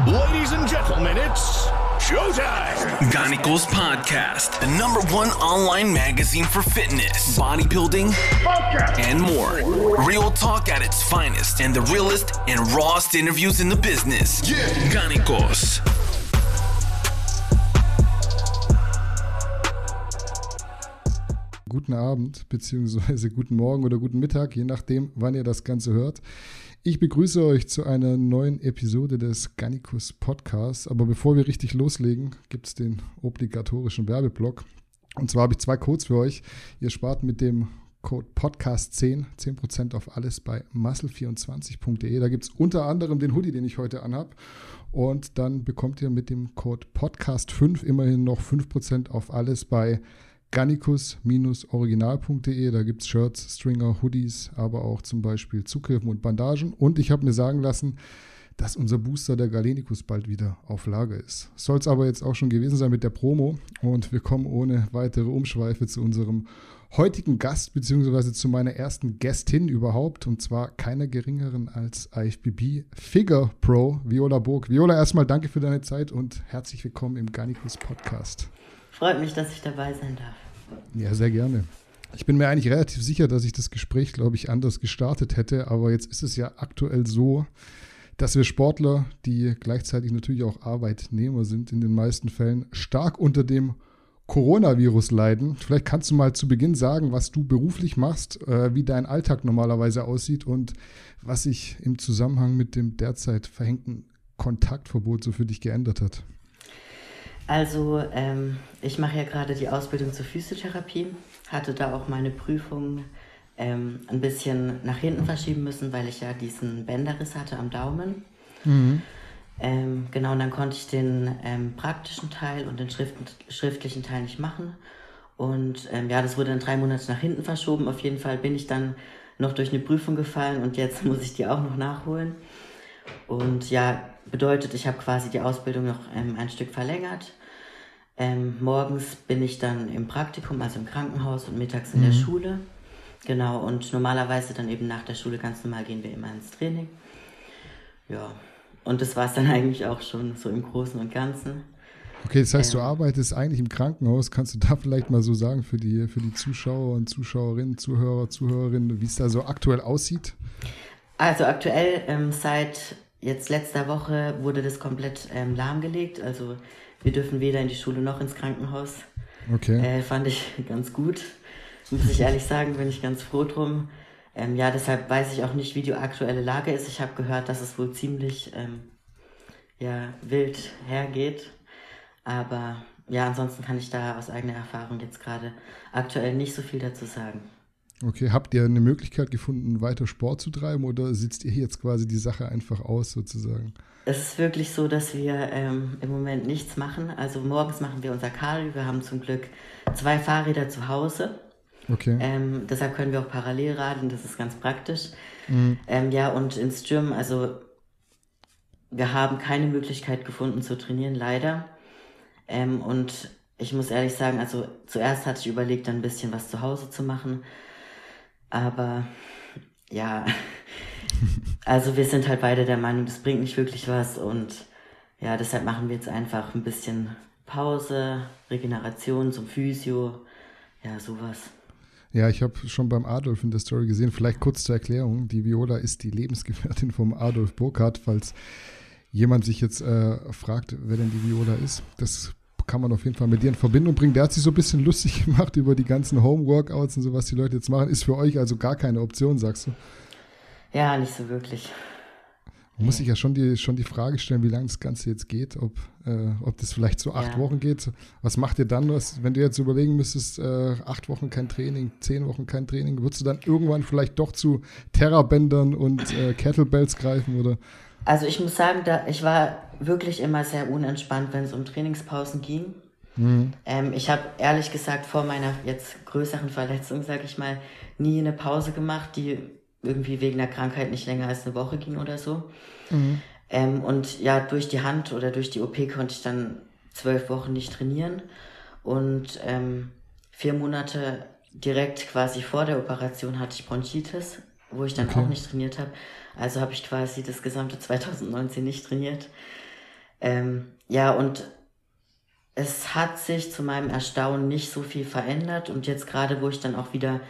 Ladies and gentlemen, it's showtime. Ganicos Podcast, the number one online magazine for fitness, bodybuilding, and more. Real talk at its finest and the realest and rawest interviews in the business. Yeah. Ganicos. Guten Abend, beziehungsweise guten Morgen oder guten Mittag, je nachdem, wann ihr das Ganze hört. Ich begrüße euch zu einer neuen Episode des Gannikus Podcasts. Aber bevor wir richtig loslegen, gibt es den obligatorischen Werbeblock. Und zwar habe ich zwei Codes für euch. Ihr spart mit dem Code Podcast10 10% auf alles bei muscle24.de. Da gibt es unter anderem den Hoodie, den ich heute anhab. Und dann bekommt ihr mit dem Code Podcast5 immerhin noch 5% auf alles bei gannikus-original.de. Da gibt es Shirts, Stringer, Hoodies, aber auch zum Beispiel Zughilfen und Bandagen. Und ich habe mir sagen lassen, dass unser Booster der Galenicus bald wieder auf Lager ist. Soll es aber jetzt auch schon gewesen sein mit der Promo. Und wir kommen ohne weitere Umschweife zu unserem heutigen Gast, beziehungsweise zu meiner ersten Gästin überhaupt. Und zwar keiner geringeren als IFBB Figure Pro, Viola Burg. Viola, erstmal danke für deine Zeit und herzlich willkommen im Garnicus Podcast. Freut mich, dass ich dabei sein darf. Ja, sehr gerne. Ich bin mir eigentlich relativ sicher, dass ich das Gespräch, glaube ich, anders gestartet hätte, aber jetzt ist es ja aktuell so, dass wir Sportler, die gleichzeitig natürlich auch Arbeitnehmer sind, in den meisten Fällen stark unter dem Coronavirus leiden. Vielleicht kannst du mal zu Beginn sagen, was du beruflich machst, äh, wie dein Alltag normalerweise aussieht und was sich im Zusammenhang mit dem derzeit verhängten Kontaktverbot so für dich geändert hat. Also ähm, ich mache ja gerade die Ausbildung zur Physiotherapie, hatte da auch meine Prüfung ähm, ein bisschen nach hinten verschieben müssen, weil ich ja diesen Bänderriss hatte am Daumen. Mhm. Ähm, genau, und dann konnte ich den ähm, praktischen Teil und den Schrift schriftlichen Teil nicht machen. Und ähm, ja, das wurde dann drei Monate nach hinten verschoben. Auf jeden Fall bin ich dann noch durch eine Prüfung gefallen und jetzt muss ich die auch noch nachholen. Und ja, bedeutet, ich habe quasi die Ausbildung noch ähm, ein Stück verlängert. Ähm, morgens bin ich dann im Praktikum, also im Krankenhaus und mittags in mhm. der Schule. Genau, und normalerweise dann eben nach der Schule ganz normal gehen wir immer ins Training. Ja, und das war es dann eigentlich auch schon so im Großen und Ganzen. Okay, das heißt, ähm, du arbeitest eigentlich im Krankenhaus. Kannst du da vielleicht mal so sagen für die, für die Zuschauer und Zuschauerinnen, Zuhörer, Zuhörerinnen, wie es da so aktuell aussieht? Also aktuell ähm, seit jetzt letzter Woche wurde das komplett ähm, lahmgelegt. Also wir dürfen weder in die Schule noch ins Krankenhaus. Okay. Äh, fand ich ganz gut. Muss ich ehrlich sagen, bin ich ganz froh drum. Ähm, ja, deshalb weiß ich auch nicht, wie die aktuelle Lage ist. Ich habe gehört, dass es wohl ziemlich ähm, ja, wild hergeht. Aber ja, ansonsten kann ich da aus eigener Erfahrung jetzt gerade aktuell nicht so viel dazu sagen. Okay, habt ihr eine Möglichkeit gefunden, weiter Sport zu treiben oder sitzt ihr jetzt quasi die Sache einfach aus sozusagen? Es ist wirklich so, dass wir ähm, im Moment nichts machen. Also morgens machen wir unser Cardio. Wir haben zum Glück zwei Fahrräder zu Hause. Okay. Ähm, deshalb können wir auch parallel radeln. Das ist ganz praktisch. Mhm. Ähm, ja, und ins Gym, also wir haben keine Möglichkeit gefunden zu trainieren, leider. Ähm, und ich muss ehrlich sagen, also zuerst hatte ich überlegt, ein bisschen was zu Hause zu machen. Aber ja, also wir sind halt beide der Meinung, das bringt nicht wirklich was und ja, deshalb machen wir jetzt einfach ein bisschen Pause, Regeneration zum Physio, ja, sowas. Ja, ich habe schon beim Adolf in der Story gesehen, vielleicht kurz zur Erklärung, die Viola ist die Lebensgefährtin vom Adolf Burkhardt, falls jemand sich jetzt äh, fragt, wer denn die Viola ist. Das kann man auf jeden Fall mit dir in Verbindung bringen. Der hat sich so ein bisschen lustig gemacht über die ganzen Home-Workouts und so, was die Leute jetzt machen. Ist für euch also gar keine Option, sagst du? Ja, nicht so wirklich. Man muss sich ja schon die, schon die Frage stellen, wie lange das Ganze jetzt geht, ob, äh, ob das vielleicht so acht ja. Wochen geht. Was macht ihr dann, was, wenn du jetzt überlegen müsstest, äh, acht Wochen kein Training, zehn Wochen kein Training, würdest du dann irgendwann vielleicht doch zu Terrabändern und äh, Kettlebells greifen oder? Also ich muss sagen, da, ich war wirklich immer sehr unentspannt, wenn es um Trainingspausen ging. Mhm. Ähm, ich habe ehrlich gesagt vor meiner jetzt größeren Verletzung, sage ich mal, nie eine Pause gemacht, die irgendwie wegen der Krankheit nicht länger als eine Woche ging oder so. Mhm. Ähm, und ja, durch die Hand oder durch die OP konnte ich dann zwölf Wochen nicht trainieren. Und ähm, vier Monate direkt quasi vor der Operation hatte ich Bronchitis, wo ich dann okay. auch nicht trainiert habe. Also habe ich quasi das gesamte 2019 nicht trainiert. Ähm, ja, und es hat sich zu meinem Erstaunen nicht so viel verändert und jetzt gerade, wo ich dann auch wieder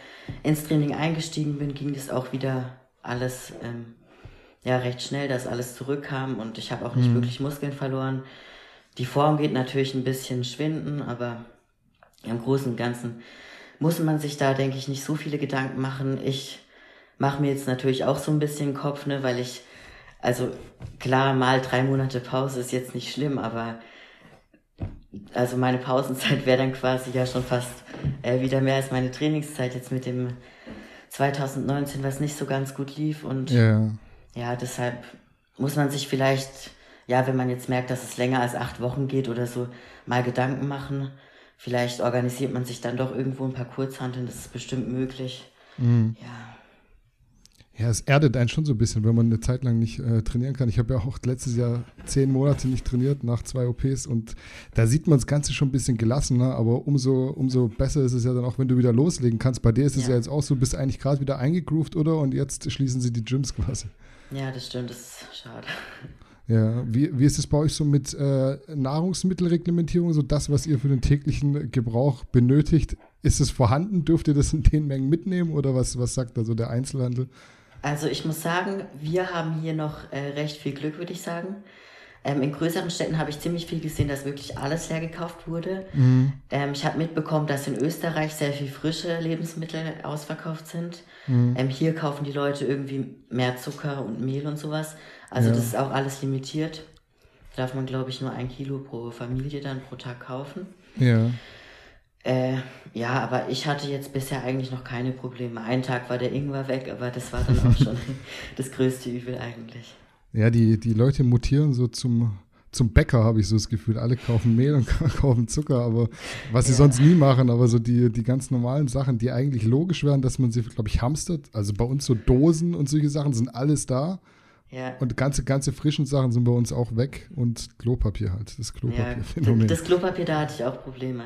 ins Training eingestiegen bin, ging das auch wieder alles ähm, ja recht schnell, dass alles zurückkam und ich habe auch nicht mhm. wirklich Muskeln verloren. Die Form geht natürlich ein bisschen schwinden, aber im Großen und Ganzen muss man sich da, denke ich, nicht so viele Gedanken machen. Ich mache mir jetzt natürlich auch so ein bisschen Kopf, ne, weil ich, also klar, mal drei Monate Pause ist jetzt nicht schlimm, aber also meine Pausenzeit wäre dann quasi ja schon fast äh, wieder mehr als meine Trainingszeit jetzt mit dem 2019, was nicht so ganz gut lief und ja, ja deshalb muss man sich vielleicht, ja, wenn man jetzt merkt, dass es länger als acht Wochen geht oder so, mal Gedanken machen. Vielleicht organisiert man sich dann doch irgendwo ein paar Kurzhanteln, das ist bestimmt möglich. Mhm. Ja. Ja, es erdet einen schon so ein bisschen, wenn man eine Zeit lang nicht äh, trainieren kann. Ich habe ja auch letztes Jahr zehn Monate nicht trainiert nach zwei OPs und da sieht man das Ganze schon ein bisschen gelassener, aber umso, umso besser ist es ja dann auch, wenn du wieder loslegen kannst. Bei dir ist es ja, ja jetzt auch so, du bist eigentlich gerade wieder eingegroovt, oder? Und jetzt schließen sie die Gyms quasi. Ja, das stimmt, das ist schade. Ja, wie, wie ist es bei euch so mit äh, Nahrungsmittelreglementierung, so das, was ihr für den täglichen Gebrauch benötigt? Ist es vorhanden? Dürft ihr das in den Mengen mitnehmen oder was, was sagt da so der Einzelhandel? Also ich muss sagen, wir haben hier noch äh, recht viel Glück, würde ich sagen. Ähm, in größeren Städten habe ich ziemlich viel gesehen, dass wirklich alles leer gekauft wurde. Mhm. Ähm, ich habe mitbekommen, dass in Österreich sehr viel frische Lebensmittel ausverkauft sind. Mhm. Ähm, hier kaufen die Leute irgendwie mehr Zucker und Mehl und sowas. Also ja. das ist auch alles limitiert. Da darf man, glaube ich, nur ein Kilo pro Familie dann pro Tag kaufen. Ja. Äh, ja, aber ich hatte jetzt bisher eigentlich noch keine Probleme. Einen Tag war der Ingwer weg, aber das war dann auch schon das größte Übel eigentlich. Ja, die, die Leute mutieren so zum, zum Bäcker, habe ich so das Gefühl. Alle kaufen Mehl und kaufen Zucker, aber was sie ja. sonst nie machen, aber so die, die ganz normalen Sachen, die eigentlich logisch wären, dass man sie, glaube ich, hamstert. Also bei uns so Dosen und solche Sachen sind alles da. Ja. Und ganze, ganze frischen Sachen sind bei uns auch weg und Klopapier halt, das Klopapier-Phänomen. Ja, das Klopapier, da hatte ich auch Probleme.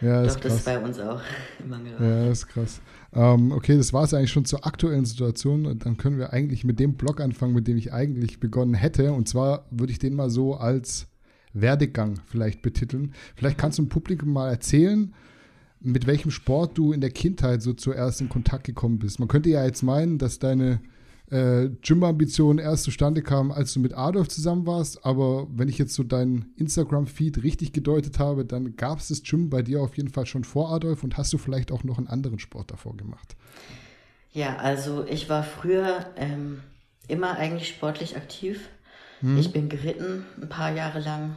Ja, Doch, das ist bei uns auch Mangel. Ja, das ist krass. Ähm, okay, das war es eigentlich schon zur aktuellen Situation. Und dann können wir eigentlich mit dem Blog anfangen, mit dem ich eigentlich begonnen hätte. Und zwar würde ich den mal so als Werdegang vielleicht betiteln. Vielleicht kannst du dem Publikum mal erzählen, mit welchem Sport du in der Kindheit so zuerst in Kontakt gekommen bist. Man könnte ja jetzt meinen, dass deine äh, Gym-Ambitionen erst zustande kamen, als du mit Adolf zusammen warst. Aber wenn ich jetzt so deinen Instagram-Feed richtig gedeutet habe, dann gab es das Gym bei dir auf jeden Fall schon vor Adolf und hast du vielleicht auch noch einen anderen Sport davor gemacht? Ja, also ich war früher ähm, immer eigentlich sportlich aktiv. Hm. Ich bin geritten ein paar Jahre lang.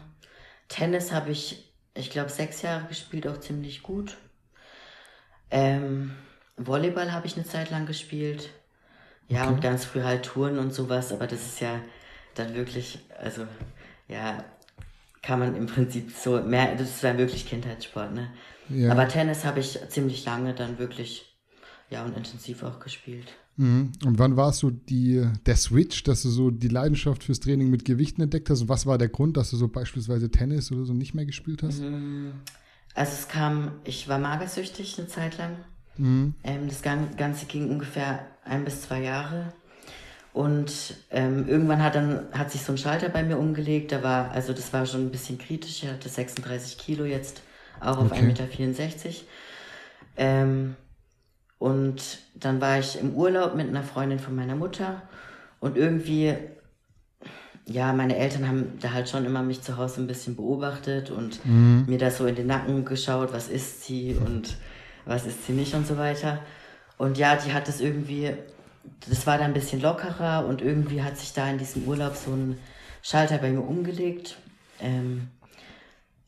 Tennis habe ich, ich glaube, sechs Jahre gespielt, auch ziemlich gut. Ähm, Volleyball habe ich eine Zeit lang gespielt. Ja, okay. und ganz früh halt Touren und sowas, aber das ist ja dann wirklich, also ja, kann man im Prinzip so mehr, das ist dann wirklich Kindheitssport, ne? Ja. Aber Tennis habe ich ziemlich lange dann wirklich, ja, und intensiv auch gespielt. Mhm. Und wann warst du die, der Switch, dass du so die Leidenschaft fürs Training mit Gewichten entdeckt hast? Und was war der Grund, dass du so beispielsweise Tennis oder so nicht mehr gespielt hast? Mhm. Also es kam, ich war magersüchtig eine Zeit lang. Mhm. Ähm, das Ganze ging ungefähr ein bis zwei Jahre. Und ähm, irgendwann hat dann hat sich so ein Schalter bei mir umgelegt. Da war, also das war schon ein bisschen kritisch. Er hatte 36 Kilo jetzt, auch auf okay. 1,64 Meter. Ähm, und dann war ich im Urlaub mit einer Freundin von meiner Mutter. Und irgendwie, ja, meine Eltern haben da halt schon immer mich zu Hause ein bisschen beobachtet und mhm. mir da so in den Nacken geschaut, was ist sie und was ist sie nicht und so weiter. Und ja, die hat das irgendwie, das war dann ein bisschen lockerer und irgendwie hat sich da in diesem Urlaub so ein Schalter bei mir umgelegt. Ähm,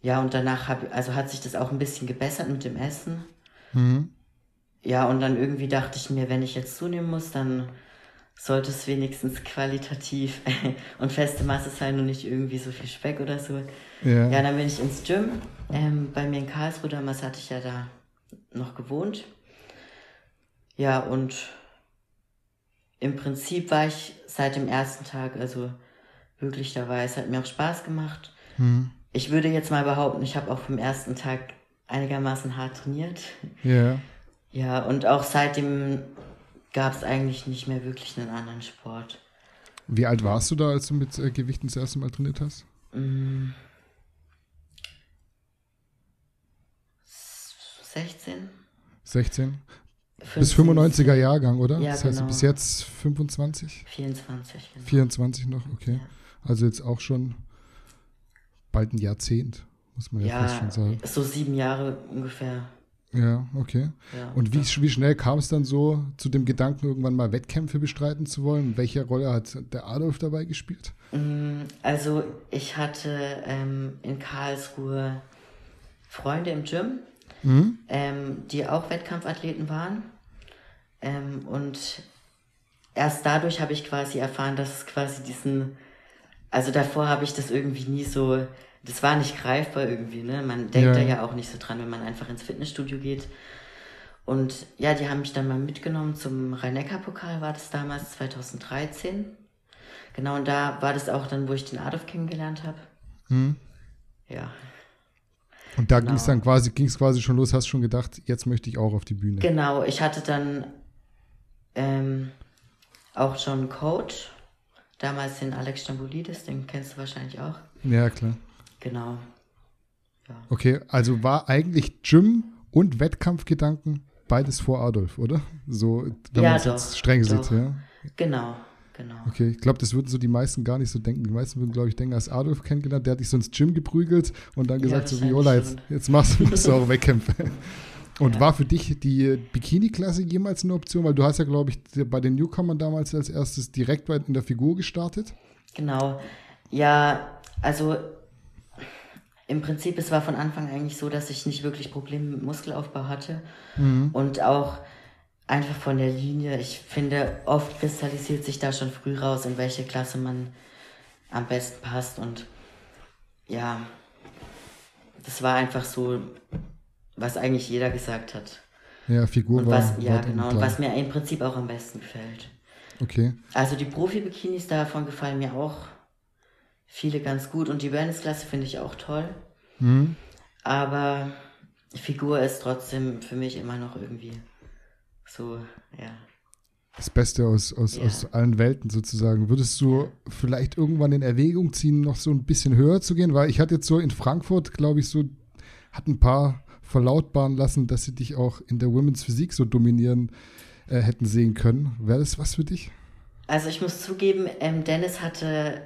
ja, und danach hab, also hat sich das auch ein bisschen gebessert mit dem Essen. Mhm. Ja, und dann irgendwie dachte ich mir, wenn ich jetzt zunehmen muss, dann sollte es wenigstens qualitativ und feste Masse sein und nicht irgendwie so viel Speck oder so. Ja, ja dann bin ich ins Gym. Ähm, bei mir in Karlsruhe damals hatte ich ja da noch gewohnt. Ja, und im Prinzip war ich seit dem ersten Tag, also wirklich dabei. Es hat mir auch Spaß gemacht. Hm. Ich würde jetzt mal behaupten, ich habe auch vom ersten Tag einigermaßen hart trainiert. Ja. Ja, und auch seitdem gab es eigentlich nicht mehr wirklich einen anderen Sport. Wie alt warst du da, als du mit äh, Gewichten das erste Mal trainiert hast? Mm. 16. 16? Bis 95er Jahrgang, oder? Ja, das heißt genau. bis jetzt 25? 24, genau. 24 noch, okay. Ja. Also jetzt auch schon bald ein Jahrzehnt, muss man ja, fast Ja, schon sagen. so sieben Jahre ungefähr. Ja, okay. Ja, Und wie, wie schnell kam es dann so zu dem Gedanken, irgendwann mal Wettkämpfe bestreiten zu wollen? Welche Rolle hat der Adolf dabei gespielt? Mm, Also ich hatte ähm, in Karlsruhe Freunde im Gym, Mhm. ähm, die auch Wettkampfathleten waren. Ähm, und erst dadurch habe ich quasi erfahren, dass es quasi diesen, also davor habe ich das irgendwie nie so, das war nicht greifbar irgendwie, ne? Man denkt Ja. da ja auch nicht so dran, wenn man einfach ins Fitnessstudio geht. Und ja, die haben mich dann mal mitgenommen zum Rhein-Neckar-Pokal, war das damals 2013. Genau, und da war das auch dann, wo ich den Adolf kennengelernt habe. Mhm. Ja. Und da Genau. ging es dann quasi, ging es quasi schon los, hast schon gedacht, jetzt möchte ich auch auf die Bühne. Genau, ich hatte dann ähm, auch schon einen Coach, damals den Alex Stamboulidis, den kennst du wahrscheinlich auch. Ja, klar. Genau. Okay, also war eigentlich Gym und Wettkampfgedanken beides vor Adolf, oder? So, wenn Ja, man es streng sieht, ja. Genau, genau. Okay, ich glaube, das würden so die meisten gar nicht so denken. Die meisten würden, glaube ich, denken, als Adolf kennengelernt, der hat dich so ins Gym geprügelt und dann gesagt, so wahrscheinlich Viola, jetzt, jetzt machst du, du auch Wettkämpfe. Und Ja. war für dich die Bikini-Klasse jemals eine Option? Weil du hast ja, glaube ich, bei den Newcomern damals als erstes direkt bei- in der Figur gestartet. Genau. Ja, also im Prinzip, es war von Anfang eigentlich so, dass ich nicht wirklich Probleme mit Muskelaufbau hatte. Und auch einfach von der Linie. Ich finde, oft kristallisiert sich da schon früh raus, in welche Klasse man am besten passt. Und ja, das war einfach so, was eigentlich jeder gesagt hat. Ja, Figur Und war. was, ja, war dann genau. Und was mir im Prinzip auch am besten gefällt. Okay. Also die Profi-Bikinis davon gefallen mir auch viele ganz gut und die Wellness-Klasse finde ich auch toll. Mhm. Aber Figur ist trotzdem für mich immer noch irgendwie so, ja. Das Beste aus, aus, Ja. aus allen Welten sozusagen. Würdest du vielleicht irgendwann in Erwägung ziehen, noch so ein bisschen höher zu gehen? Weil ich hatte jetzt so in Frankfurt, glaube ich, so, hat ein paar verlautbaren lassen, dass sie dich auch in der Women's Physik so dominieren äh, hätten sehen können. Wäre das was für dich? Also ich muss zugeben, ähm, Dennis hatte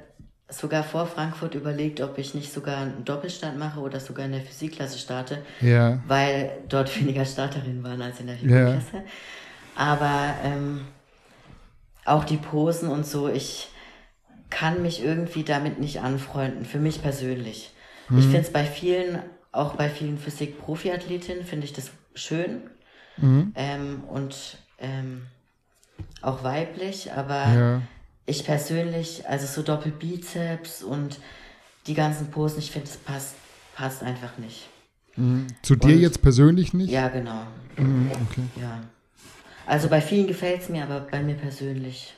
sogar vor Frankfurt überlegt, ob ich nicht sogar einen Doppelstand mache oder sogar in der Physikklasse starte. Ja. weil dort weniger Starterinnen waren als in der Ja. Figurklasse. Aber ähm, auch die Posen und so, ich kann mich irgendwie damit nicht anfreunden, für mich persönlich. Ich finde es bei vielen, auch bei vielen Physik-Profi-Athletinnen, finde ich das schön ähm, und ähm, auch weiblich, aber Ja. Ich persönlich, also so Doppelbizeps und die ganzen Posen, ich finde, es passt, passt einfach nicht. Zu dir Und- jetzt persönlich nicht? Ja, genau. Mhm, okay. Ja. Also bei vielen gefällt es mir, aber bei mir persönlich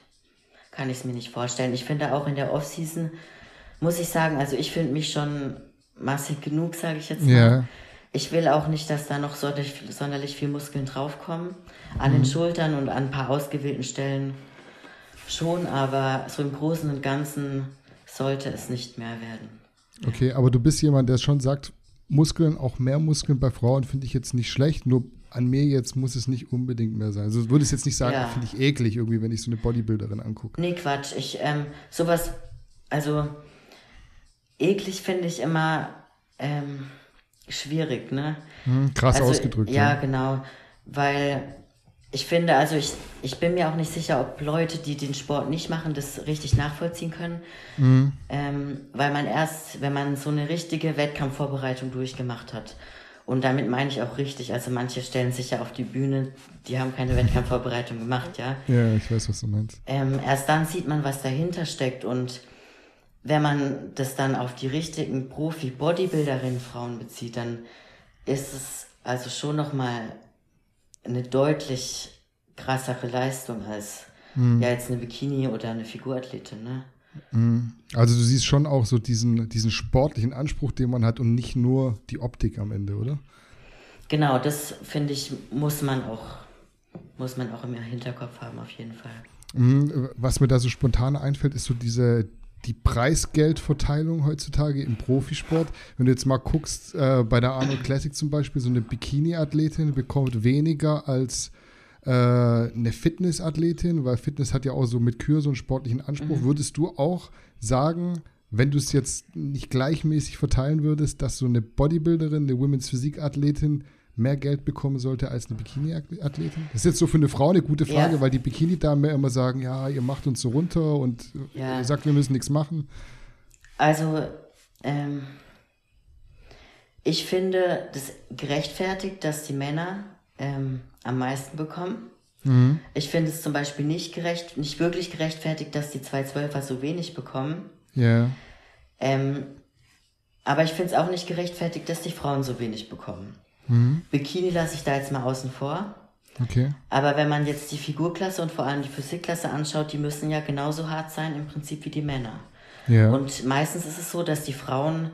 kann ich es mir nicht vorstellen. Ich finde auch in der Off-Season, muss ich sagen, also ich finde mich schon massig genug, sage ich jetzt mal. Ja. Ich will auch nicht, dass da noch sonderlich, sonderlich viel Muskeln draufkommen. An den Schultern und an ein paar ausgewählten Stellen schon, aber so im Großen und Ganzen sollte es nicht mehr werden. Okay, aber du bist jemand, der schon sagt, Muskeln, auch mehr Muskeln bei Frauen finde ich jetzt nicht schlecht, nur an mir jetzt muss es nicht unbedingt mehr sein. Also du würdest jetzt nicht sagen, Ja. finde ich eklig irgendwie, wenn ich so eine Bodybuilderin angucke. Nee, Quatsch. Ich, ähm, sowas, also eklig finde ich immer ähm, schwierig, ne? Hm, krass also, ausgedrückt. Ja, genau. Weil ich finde, also ich, ich bin mir auch nicht sicher, ob Leute, die den Sport nicht machen, das richtig nachvollziehen können. Mhm. Ähm, weil man erst, wenn man so eine richtige Wettkampfvorbereitung durchgemacht hat, und damit meine ich auch richtig, also manche stellen sich ja auf die Bühne, die haben keine Wettkampfvorbereitung gemacht, ja. Ja, ich weiß, was du meinst. Ähm, erst dann sieht man, was dahinter steckt und wenn man das dann auf die richtigen Profi-Bodybuilderinnen-Frauen bezieht, dann ist es also schon nochmal eine deutlich krassere Leistung als ja jetzt eine Bikini oder eine Figurathletin, ne? Also du siehst schon auch so diesen, diesen sportlichen Anspruch, den man hat und nicht nur die Optik am Ende, oder? Genau, das finde ich, muss man auch, muss man auch im Hinterkopf haben, auf jeden Fall. Mhm, Was mir da so spontan einfällt, ist so diese, die Preisgeldverteilung heutzutage im Profisport. Wenn du jetzt mal guckst, äh, bei der Arnold Classic zum Beispiel, so eine Bikini-Athletin bekommt weniger als äh, eine Fitness-Athletin, weil Fitness hat ja auch so mit Kür so einen sportlichen Anspruch. Mhm. Würdest du auch sagen, wenn du es jetzt nicht gleichmäßig verteilen würdest, dass so eine Bodybuilderin, eine Women's Physik-Athletin mehr Geld bekommen sollte als eine Bikini-Athletin? Das ist jetzt so für eine Frau eine gute Frage, ja. weil die Bikini-Damen immer sagen, ja, ihr macht uns so runter und ja. ihr sagt, wir müssen nichts machen. Also, ähm, ich finde das gerechtfertigt, dass die Männer ähm, am meisten bekommen. Mhm. Ich finde es zum Beispiel nicht gerecht, nicht wirklich gerechtfertigt, dass die 212er so wenig bekommen. Ja. Ähm, aber ich finde es auch nicht gerechtfertigt, dass die Frauen so wenig bekommen. Mhm. Bikini lasse ich da jetzt mal außen vor. Okay. Aber wenn man jetzt die Figurklasse und vor allem die Physikklasse anschaut, die müssen ja genauso hart sein im Prinzip wie die Männer. Ja. Und meistens ist es so, dass die Frauen,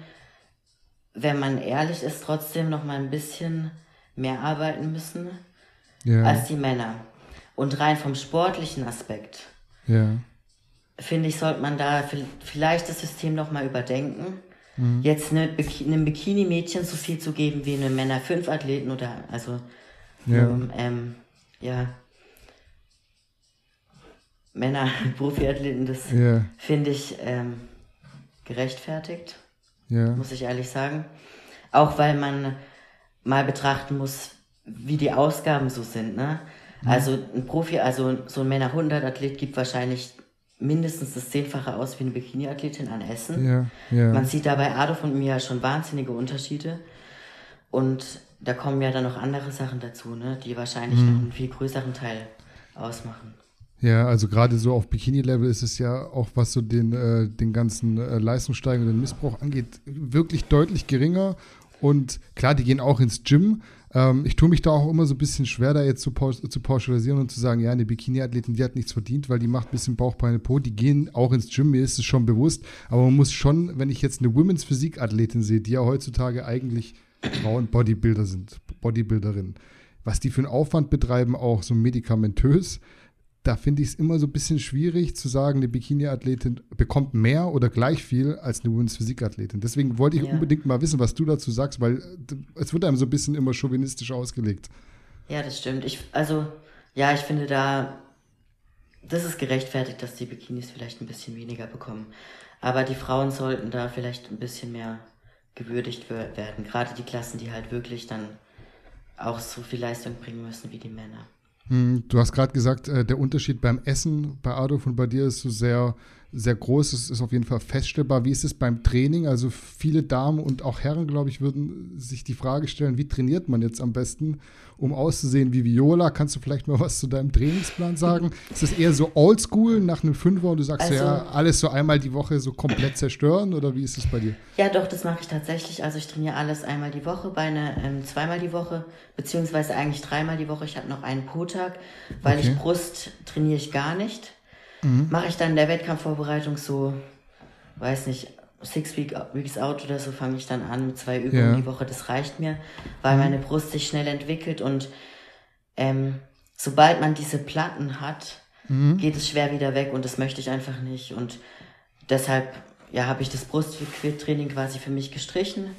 wenn man ehrlich ist, trotzdem noch mal ein bisschen mehr arbeiten müssen ja. als die Männer. Und rein vom sportlichen Aspekt, ja. finde ich, sollte man da vielleicht das System noch mal überdenken Mhm. Jetzt eine, einem Bikini-Mädchen so viel zu geben wie einem Männer-5-Athleten oder also ja, ähm, ähm, ja Männer-Profi-Athleten, das ja. finde ich ähm, gerechtfertigt, ja. muss ich ehrlich sagen. Auch weil man mal betrachten muss, wie die Ausgaben so sind. Ne? Mhm. Also ein Profi, also so ein Männer 100 Athlet gibt wahrscheinlich mindestens das Zehnfache aus wie eine Bikini-Athletin an Essen. Ja, ja. Man sieht da bei Adolf und mir schon wahnsinnige Unterschiede. Und da kommen ja dann noch andere Sachen dazu, ne, die wahrscheinlich mhm. noch einen viel größeren Teil ausmachen. Ja, also gerade so auf Bikini-Level ist es ja auch, was so den, äh, den ganzen äh, leistungssteigenden Missbrauch angeht, wirklich deutlich geringer. Und klar, die gehen auch ins Gym, ähm, ich tue mich da auch immer so ein bisschen schwer, da jetzt zu, zu pauschalisieren und zu sagen, ja, eine Bikini-Athletin, die hat nichts verdient, weil die macht ein bisschen Bauch, Beine, Po. Die gehen auch ins Gym, mir ist es schon bewusst. Aber man muss schon, wenn ich jetzt eine Women's Physik-Athletin sehe, die ja heutzutage eigentlich Frauen Bodybuilder sind, Bodybuilderinnen, was die für einen Aufwand betreiben, auch so medikamentös, da finde ich es immer so ein bisschen schwierig zu sagen, eine Bikini-Athletin bekommt mehr oder gleich viel als eine Women's Physik-Athletin. Deswegen wollte ich ja. unbedingt mal wissen, was du dazu sagst, weil es wird einem so ein bisschen immer chauvinistisch ausgelegt. Ja, das stimmt. Ich, also, ja, ich finde da, das ist gerechtfertigt, dass die Bikinis vielleicht ein bisschen weniger bekommen. Aber die Frauen sollten da vielleicht ein bisschen mehr gewürdigt werden. Gerade die Klassen, die halt wirklich dann auch so viel Leistung bringen müssen wie die Männer. Hm, du hast gerade gesagt, äh, der Unterschied beim Essen bei Adolf und bei dir ist so sehr sehr groß. Es ist auf jeden Fall feststellbar. Wie ist es beim Training? Also viele Damen und auch Herren, glaube ich, würden sich die Frage stellen, wie trainiert man jetzt am besten, um auszusehen wie Viola? Kannst du vielleicht mal was zu deinem Trainingsplan sagen? ist es eher so oldschool nach einem Fünfer und du sagst also, ja, alles so einmal die Woche so komplett zerstören oder wie ist es bei dir? Ja, doch, das mache ich tatsächlich. Also ich trainiere alles einmal die Woche, Beine ähm, zweimal die Woche, beziehungsweise eigentlich dreimal die Woche. Ich habe noch einen Po-Tag, weil okay. ich Brust trainiere ich gar nicht. Mhm. Mache ich dann in der Wettkampfvorbereitung so, weiß nicht, Six Week, Weeks Out oder so fange ich dann an mit zwei Übungen ja. die Woche. Das reicht mir, weil mhm. meine Brust sich schnell entwickelt und ähm, sobald man diese Platten hat, mhm. geht es schwer wieder weg und das möchte ich einfach nicht. Und deshalb ja, habe ich das Brusttraining quasi für mich gestrichen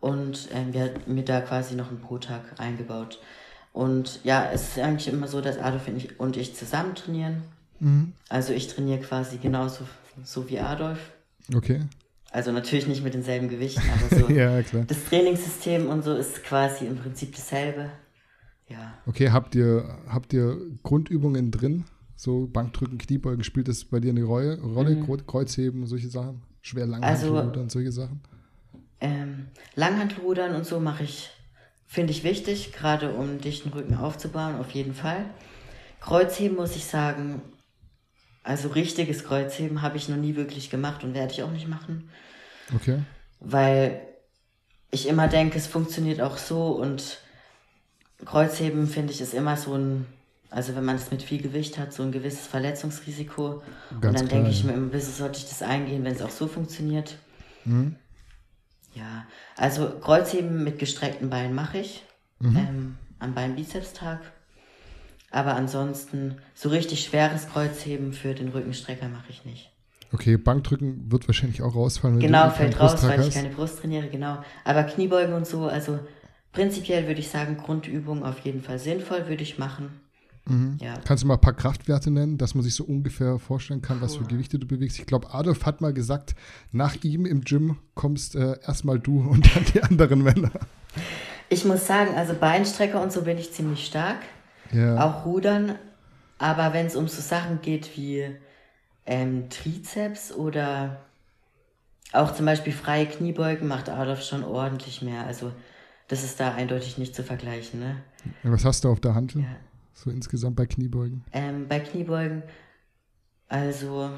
und ähm, wir haben mir da quasi noch einen Pro-Tag eingebaut. Und ja, es ist eigentlich immer so, dass Adolf und ich zusammen trainieren. Mhm. Also ich trainiere quasi genauso so wie Adolf. Okay. Also natürlich nicht mit denselben Gewichten, aber so ja, klar. das Trainingssystem und so ist quasi im Prinzip dasselbe. Ja. Okay, habt ihr, habt ihr Grundübungen drin? So Bankdrücken, Kniebeugen, spielt das bei dir eine Rolle? Rolle mhm. Kreuzheben, solche Sachen? Schwer Langhantelrudern, also, solche Sachen? Ähm, Langhantelrudern und so mache ich, finde ich wichtig, gerade um dichten Rücken aufzubauen, auf jeden Fall. Kreuzheben muss ich sagen, also richtiges Kreuzheben habe ich noch nie wirklich gemacht und werde ich auch nicht machen. Okay. Weil ich immer denke, es funktioniert auch so und Kreuzheben finde ich ist immer so ein, also wenn man es mit viel Gewicht hat, so ein gewisses Verletzungsrisiko. Ganz und dann denke ich mir immer, wieso sollte ich das eingehen, wenn es auch so funktioniert? Mhm. Ja, also Kreuzheben mit gestreckten Beinen mache ich. Mhm. Ähm, am Beinbizepstag. Aber ansonsten so richtig schweres Kreuzheben für den Rückenstrecker mache ich nicht. Okay, Bankdrücken wird wahrscheinlich auch rausfallen. Wenn genau, fällt raus, weil ich keine Brust trainiere, genau. Aber Kniebeugen und so, also prinzipiell würde ich sagen, Grundübungen auf jeden Fall sinnvoll, würde ich machen. Mhm. Ja. Kannst du mal ein paar Kraftwerte nennen, dass man sich so ungefähr vorstellen kann, was für Gewichte du bewegst? Ich glaube, Adolf hat mal gesagt, nach ihm im Gym kommst äh, erstmal du und dann die anderen Männer. Ich muss sagen, also Beinstrecker und so bin ich ziemlich stark. Ja. Auch Rudern. Aber wenn es um so Sachen geht wie ähm, Trizeps oder auch zum Beispiel freie Kniebeugen, macht Adolf schon ordentlich mehr. Also das ist da eindeutig nicht zu vergleichen. Ne? was hast du auf der Hand? Ja. So insgesamt bei Kniebeugen? Ähm, bei Kniebeugen, also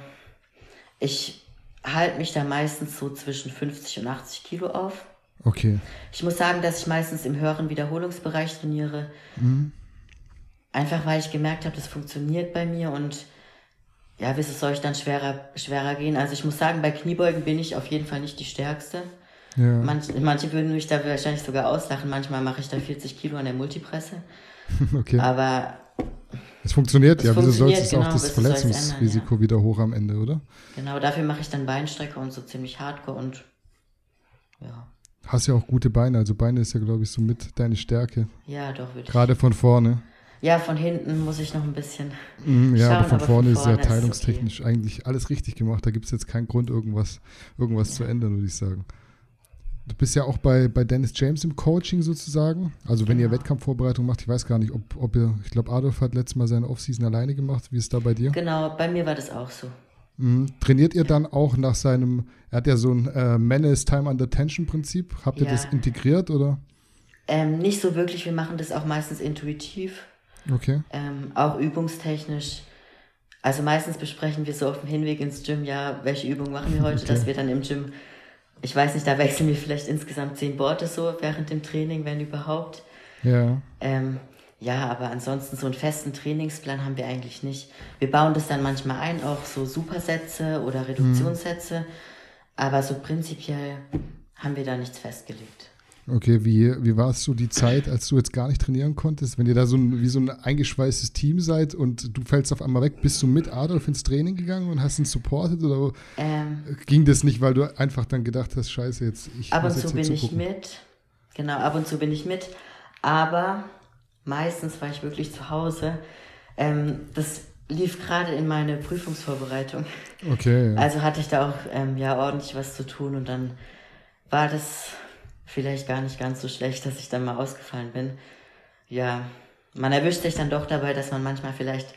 ich halte mich da meistens so zwischen 50 und 80 Kilo auf. Okay. Ich muss sagen, dass ich meistens im höheren Wiederholungsbereich trainiere. Mhm. Einfach weil ich gemerkt habe, das funktioniert bei mir und ja, wie soll ich dann schwerer, schwerer gehen? Also ich muss sagen, bei Kniebeugen bin ich auf jeden Fall nicht die Stärkste. Ja. Manch, manche würden mich da wahrscheinlich sogar auslachen. Manchmal mache ich da 40 Kilo an der Multipresse. okay. Aber es funktioniert, ja. Wieso soll es genau, auch das Verletzungsrisiko ändern, ja. wieder hoch am Ende, oder? Genau, dafür mache ich dann Beinstrecke und so ziemlich hardcore und ja. Hast ja auch gute Beine, also Beine ist ja, glaube ich, so mit deine Stärke. Ja, doch, würde Gerade von vorne. Ja, von hinten muss ich noch ein bisschen. Mm, ja, schauen, aber von aber vorne, von vorne ist ja teilungstechnisch okay. eigentlich alles richtig gemacht. Da gibt es jetzt keinen Grund, irgendwas, irgendwas ja. zu ändern, würde ich sagen. Du bist ja auch bei, bei Dennis James im Coaching sozusagen. Also wenn genau. ihr Wettkampfvorbereitung macht, ich weiß gar nicht, ob, ob ihr, ich glaube, Adolf hat letztes Mal seine Offseason alleine gemacht. Wie ist da bei dir? Genau, bei mir war das auch so. Mhm. Trainiert ihr dann auch nach seinem, er hat ja so ein äh, Menace Time Under Tension Prinzip. Habt ihr ja. das integriert oder? Ähm, nicht so wirklich, wir machen das auch meistens intuitiv. Okay. Ähm, auch übungstechnisch. Also meistens besprechen wir so auf dem Hinweg ins Gym, ja, welche Übung machen wir heute, okay. dass wir dann im Gym ich weiß nicht, da wechseln wir vielleicht insgesamt zehn Borte so während dem Training, wenn überhaupt. Ja. Ähm, ja, aber ansonsten so einen festen Trainingsplan haben wir eigentlich nicht. Wir bauen das dann manchmal ein, auch so Supersätze oder Reduktionssätze, mhm. aber so prinzipiell haben wir da nichts festgelegt. Okay, wie, wie war es so die Zeit, als du jetzt gar nicht trainieren konntest? Wenn ihr da so ein, wie so ein eingeschweißtes Team seid und du fällst auf einmal weg, bist du mit Adolf ins Training gegangen und hast ihn supportet oder ähm, ging das nicht, weil du einfach dann gedacht hast, scheiße, jetzt ich Ab und zu bin ich mit, genau, ab und zu bin ich mit, aber meistens war ich wirklich zu Hause. Ähm, das lief gerade in meine Prüfungsvorbereitung. Okay. Ja. Also hatte ich da auch ähm, ja ordentlich was zu tun und dann war das vielleicht gar nicht ganz so schlecht, dass ich dann mal ausgefallen bin. Ja, man erwischt sich dann doch dabei, dass man manchmal vielleicht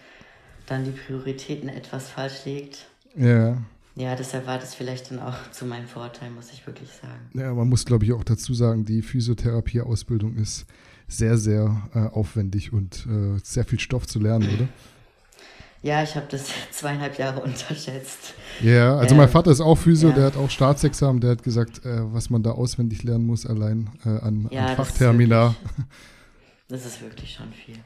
dann die Prioritäten etwas falsch legt. Ja. Ja, deshalb war das vielleicht dann auch zu meinem Vorteil, muss ich wirklich sagen. Ja, man muss, glaube ich, auch dazu sagen, die Physiotherapie-Ausbildung ist sehr, sehr äh, aufwendig und äh, sehr viel Stoff zu lernen, oder? Ja, ich habe das zweieinhalb Jahre unterschätzt. Ja, also ähm, mein Vater ist auch Physio, ja. der hat auch Staatsexamen, der hat gesagt, äh, was man da auswendig lernen muss, allein äh, an, ja, an Fachterminar. Das, das ist wirklich schon viel.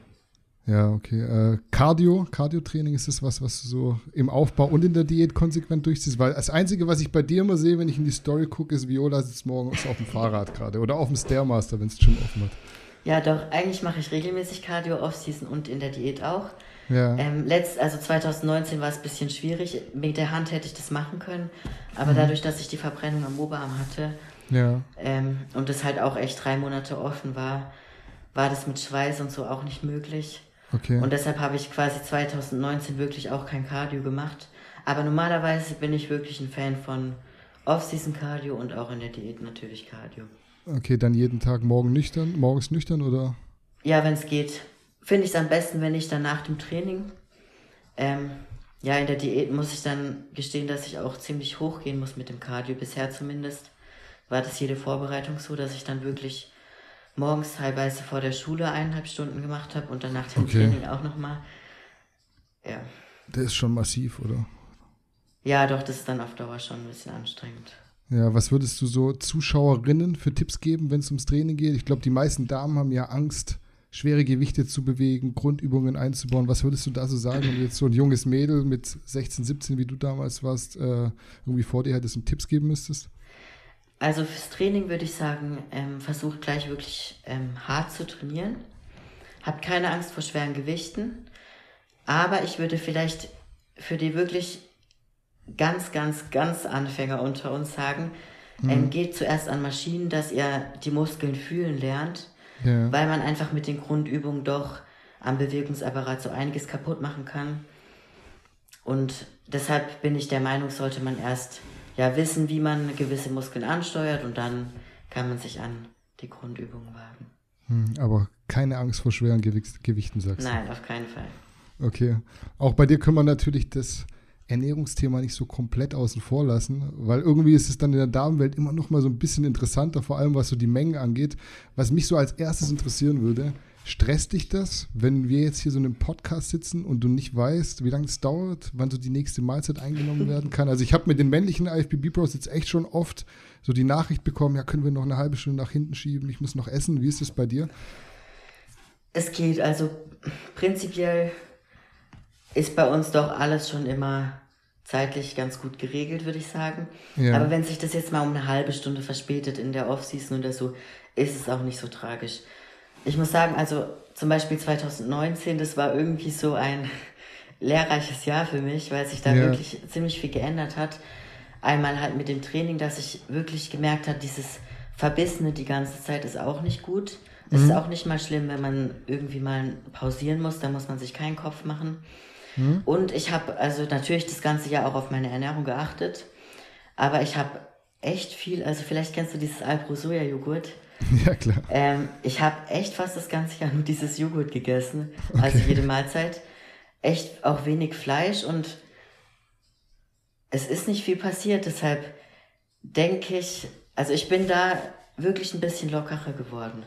Ja, okay. Äh, Cardio, Cardio-Training ist das was, was du so im Aufbau und in der Diät konsequent durchziehst? Weil das Einzige, was ich bei dir immer sehe, wenn ich in die Story gucke, ist Viola sitzt morgens auf dem Fahrrad gerade oder auf dem Stairmaster, wenn es schon offen hat. Ja, doch, eigentlich mache ich regelmäßig Cardio Off-Season und in der Diät auch. Ja. Ähm, letzt, also 2019 war es ein bisschen schwierig. Mit der Hand hätte ich das machen können. Aber mhm. dadurch, dass ich die Verbrennung am Oberarm hatte ja. ähm, und es halt auch echt drei Monate offen war, war das mit Schweiß und so auch nicht möglich. Okay. Und deshalb habe ich quasi 2019 wirklich auch kein Cardio gemacht. Aber normalerweise bin ich wirklich ein Fan von Off-Season-Cardio und auch in der Diät natürlich Cardio. Okay, dann jeden Tag morgen nüchtern, morgens nüchtern oder? Ja, wenn es geht finde ich es am besten, wenn ich dann nach dem Training, ähm, ja, in der Diät muss ich dann gestehen, dass ich auch ziemlich hoch gehen muss mit dem Cardio. Bisher zumindest war das jede Vorbereitung so, dass ich dann wirklich morgens teilweise vor der Schule eineinhalb Stunden gemacht habe und dann nach dem okay. Training auch nochmal. Ja. Der ist schon massiv, oder? Ja, doch, das ist dann auf Dauer schon ein bisschen anstrengend. Ja, was würdest du so Zuschauerinnen für Tipps geben, wenn es ums Training geht? Ich glaube, die meisten Damen haben ja Angst, schwere Gewichte zu bewegen, Grundübungen einzubauen. Was würdest du da so sagen, wenn du jetzt so ein junges Mädel mit 16, 17, wie du damals warst, äh, irgendwie vor dir hättest und Tipps geben müsstest? Also fürs Training würde ich sagen, ähm, versucht gleich wirklich ähm, hart zu trainieren. Habt keine Angst vor schweren Gewichten. Aber ich würde vielleicht für die wirklich ganz, ganz, ganz Anfänger unter uns sagen, mhm. ähm, geht zuerst an Maschinen, dass ihr die Muskeln fühlen lernt, ja. weil man einfach mit den Grundübungen doch am Bewegungsapparat so einiges kaputt machen kann. Und deshalb bin ich der Meinung, sollte man erst ja wissen, wie man gewisse Muskeln ansteuert und dann kann man sich an die Grundübungen wagen. Hm, aber keine Angst vor schweren Gewichten, sagst du? Nein, auf keinen Fall. Okay. Auch bei dir können wir natürlich das Ernährungsthema nicht so komplett außen vor lassen, weil irgendwie ist es dann in der Damenwelt immer noch mal so ein bisschen interessanter, vor allem was so die Mengen angeht. Was mich so als erstes interessieren würde, stresst dich das, wenn wir jetzt hier so in einem Podcast sitzen und du nicht weißt, wie lange es dauert, wann so die nächste Mahlzeit eingenommen werden kann? Also ich habe mit den männlichen IFBB Pros jetzt echt schon oft so die Nachricht bekommen, ja, können wir noch eine halbe Stunde nach hinten schieben, ich muss noch essen. Wie ist das bei dir? Es geht, also prinzipiell ist bei uns doch alles schon immer zeitlich ganz gut geregelt, würde ich sagen. Ja. Aber wenn sich das jetzt mal um eine halbe Stunde verspätet in der Offseason oder so, ist es auch nicht so tragisch. Ich muss sagen, also zum Beispiel 2019, das war irgendwie so ein lehrreiches Jahr für mich, weil sich da ja. wirklich ziemlich viel geändert hat. Einmal halt mit dem Training, dass ich wirklich gemerkt habe, dieses Verbissene die ganze Zeit ist auch nicht gut. Es mhm. ist auch nicht mal schlimm, wenn man irgendwie mal pausieren muss, da muss man sich keinen Kopf machen. Mhm. Und ich habe also natürlich das ganze Jahr auch auf meine Ernährung geachtet, aber ich habe echt viel, also vielleicht kennst du dieses Alpro Soja Joghurt. Ja, klar. Ähm, ich habe echt fast das ganze Jahr nur dieses Joghurt gegessen, also okay. also jede Mahlzeit. Echt auch wenig Fleisch und es ist nicht viel passiert, deshalb denke ich, also ich bin da wirklich ein bisschen lockerer geworden.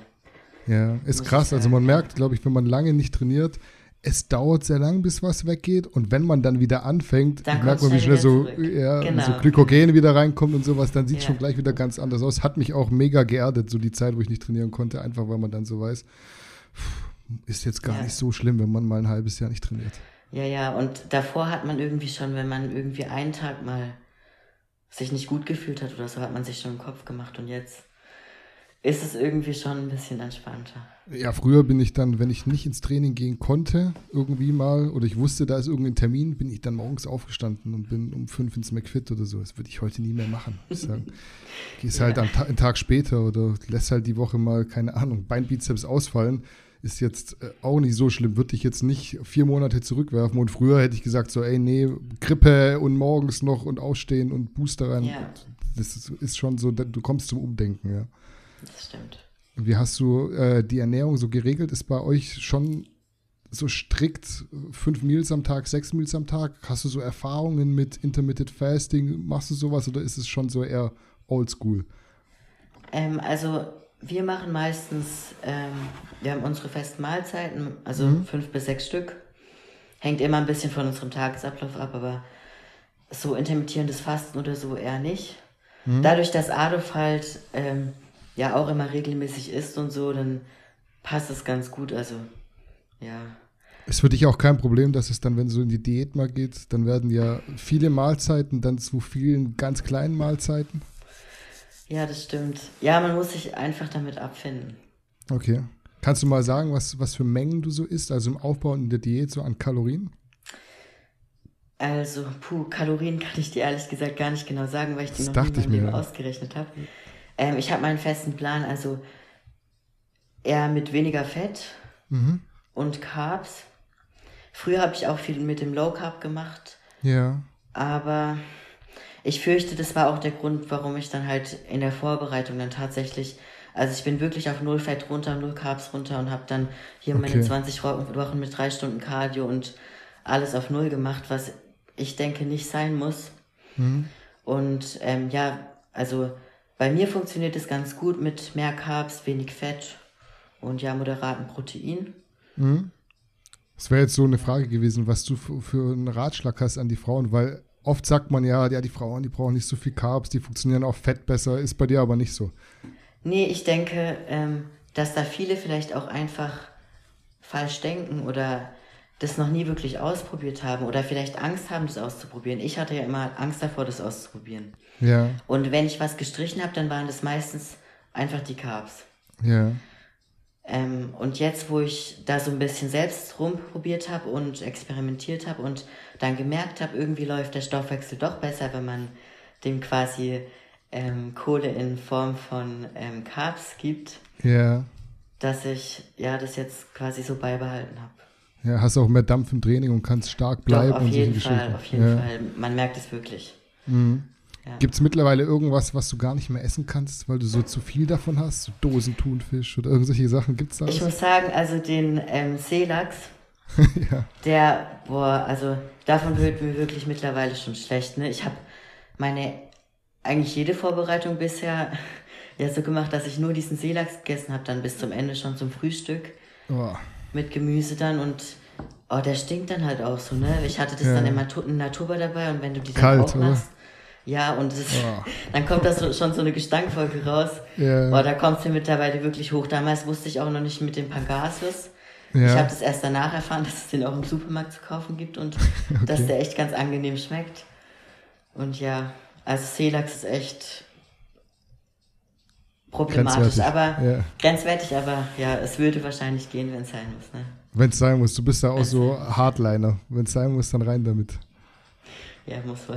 Ja, ist krass. Also man merkt, glaube ich, wenn man lange nicht trainiert, es dauert sehr lang, bis was weggeht. Und wenn man dann wieder anfängt, dann merkt man, wie schnell so, ja, genau. so Glykogen wieder reinkommt und sowas, dann sieht es ja. schon gleich wieder ganz anders aus. Hat mich auch mega geerdet, so die Zeit, wo ich nicht trainieren konnte, einfach weil man dann so weiß, ist jetzt gar ja. nicht so schlimm, wenn man mal ein halbes Jahr nicht trainiert. Ja, ja, und davor hat man irgendwie schon, wenn man irgendwie einen Tag mal sich nicht gut gefühlt hat oder so, hat man sich schon im Kopf gemacht und jetzt ist es irgendwie schon ein bisschen entspannter. Ja, früher bin ich dann, wenn ich nicht ins Training gehen konnte, irgendwie mal, oder ich wusste, da ist irgendein Termin, bin ich dann morgens aufgestanden und bin um fünf ins McFit oder so. Das würde ich heute nie mehr machen. Ich sagen. Gehst ja. halt am Ta einen Tag später oder lässt halt die Woche mal, keine Ahnung, Beinbizeps ausfallen. Ist jetzt äh, auch nicht so schlimm, würde ich jetzt nicht vier Monate zurückwerfen. Und früher hätte ich gesagt, so, ey, nee, Grippe und morgens noch und ausstehen und Booster rein. Ja. Das ist schon so, du kommst zum Umdenken, ja. Das stimmt. Wie hast du äh, die Ernährung so geregelt? Ist bei euch schon so strikt fünf Meals am Tag, sechs Meals am Tag? Hast du so Erfahrungen mit Intermittent Fasting? Machst du sowas oder ist es schon so eher oldschool? Ähm, also wir machen meistens, ähm, wir haben unsere festen Mahlzeiten, also mhm. fünf bis sechs Stück. Hängt immer ein bisschen von unserem Tagesablauf ab, aber so intermittierendes Fasten oder so eher nicht. Mhm. Dadurch, dass Adolf halt ähm, ja auch immer regelmäßig isst und so, dann passt es ganz gut. Also, ja. Ist für dich auch kein Problem, dass es dann, wenn so in die Diät mal geht, dann werden ja viele Mahlzeiten dann zu vielen ganz kleinen Mahlzeiten? Ja, das stimmt. Ja, man muss sich einfach damit abfinden. Okay. Kannst du mal sagen, was, was für Mengen du so isst, also im Aufbau und in der Diät so an Kalorien? Also, puh, Kalorien kann ich dir ehrlich gesagt gar nicht genau sagen, weil ich die das noch nicht in ausgerechnet habe. Ähm, ich habe meinen festen Plan, also eher mit weniger Fett mhm. und Carbs. Früher habe ich auch viel mit dem Low Carb gemacht. Ja. Aber ich fürchte, das war auch der Grund, warum ich dann halt in der Vorbereitung dann tatsächlich, also ich bin wirklich auf null Fett runter, null Carbs runter und habe dann hier okay. meine 20 Wochen mit drei Stunden Cardio und alles auf null gemacht, was ich denke nicht sein muss. Mhm. Und ähm, ja, also bei mir funktioniert es ganz gut mit mehr Carbs, wenig Fett und ja, moderaten Protein. Mhm. Das wäre jetzt so eine Frage gewesen, was du für, für, einen Ratschlag hast an die Frauen, weil oft sagt man ja, ja, die Frauen, die brauchen nicht so viel Carbs, die funktionieren auf Fett besser, ist bei dir aber nicht so. Nee, ich denke, ähm, dass da viele vielleicht auch einfach falsch denken oder das noch nie wirklich ausprobiert haben oder vielleicht Angst haben, das auszuprobieren. Ich hatte ja immer Angst davor, das auszuprobieren. Ja. Und wenn ich was gestrichen habe, dann waren das meistens einfach die Carbs. Ja. Ähm, und jetzt, wo ich da so ein bisschen selbst rumprobiert habe und experimentiert habe und dann gemerkt habe, irgendwie läuft der Stoffwechsel doch besser, wenn man dem quasi ähm, Kohle in Form von ähm, Carbs gibt, Ja. dass ich ja das jetzt quasi so beibehalten habe. Ja, hast auch mehr Dampf im Training und kannst stark bleiben. Doch, auf jeden Fall, auf jeden ja. Fall. Man merkt es wirklich. Mhm. Ja. Gibt es mittlerweile irgendwas, was du gar nicht mehr essen kannst, weil du so zu viel davon hast? So Dosen Thunfisch oder irgendwelche Sachen? Gibt es da Ich was? muss sagen, also den ähm, Seelachs, ja. der, boah, also davon wird mir wirklich mittlerweile schon schlecht. Ne? Ich habe meine, eigentlich jede Vorbereitung bisher ja so gemacht, dass ich nur diesen Seelachs gegessen habe, dann bis zum Ende schon zum Frühstück Oh. mit Gemüse dann und oh, der stinkt dann halt auch so, ne? Ich hatte das Ja. dann in Natur dabei und wenn du die dann Kalt, aufmachst, ja, und es, Oh. dann kommt da so, schon so eine Gestankfolge raus. Ja. Boah, da kommt sie mittlerweile wirklich hoch. Damals wusste ich auch noch nicht mit dem Pangasius. Ich Ja. habe das erst danach erfahren, dass es den auch im Supermarkt zu kaufen gibt und dass der echt ganz angenehm schmeckt. Und ja, also Seelachs ist echt problematisch, Grenzwertig, aber ja. grenzwertig, aber ja, es würde wahrscheinlich gehen, wenn es sein muss. Ne? Wenn es sein muss, du bist ja auch so Hardliner. Wenn es sein muss, dann rein damit. Ja, muss wohl.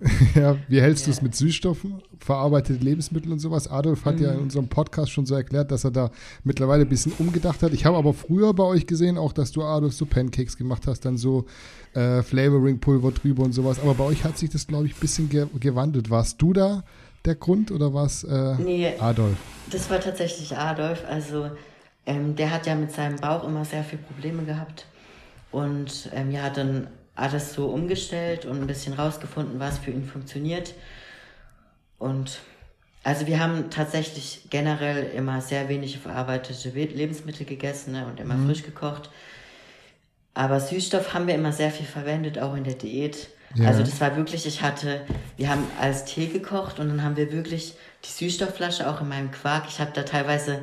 Ja, wie hältst du es Ja. mit Süßstoffen, verarbeitete Lebensmittel und sowas? Adolf hat Mhm. ja in unserem Podcast schon so erklärt, dass er da mittlerweile ein bisschen umgedacht hat. Ich habe aber früher bei euch gesehen, auch dass du Adolf so Pancakes gemacht hast, dann so äh, Flavoring-Pulver drüber und sowas. Aber bei euch hat sich das, glaube ich, ein bisschen ge gewandelt. Warst du da der Grund oder war es äh, Nee, Adolf? Das war tatsächlich Adolf. Also ähm, der hat ja mit seinem Bauch immer sehr viele Probleme gehabt. Und ähm, ja, hat dann alles so umgestellt und ein bisschen rausgefunden, was für ihn funktioniert. Und also wir haben tatsächlich generell immer sehr wenig verarbeitete Lebensmittel gegessen ne, und immer frisch gekocht. Aber Süßstoff haben wir immer sehr viel verwendet, auch in der Diät. Ja. Also das war wirklich, ich hatte, wir haben als Tee gekocht und dann haben wir wirklich die Süßstoffflasche auch in meinem Quark. Ich habe da teilweise,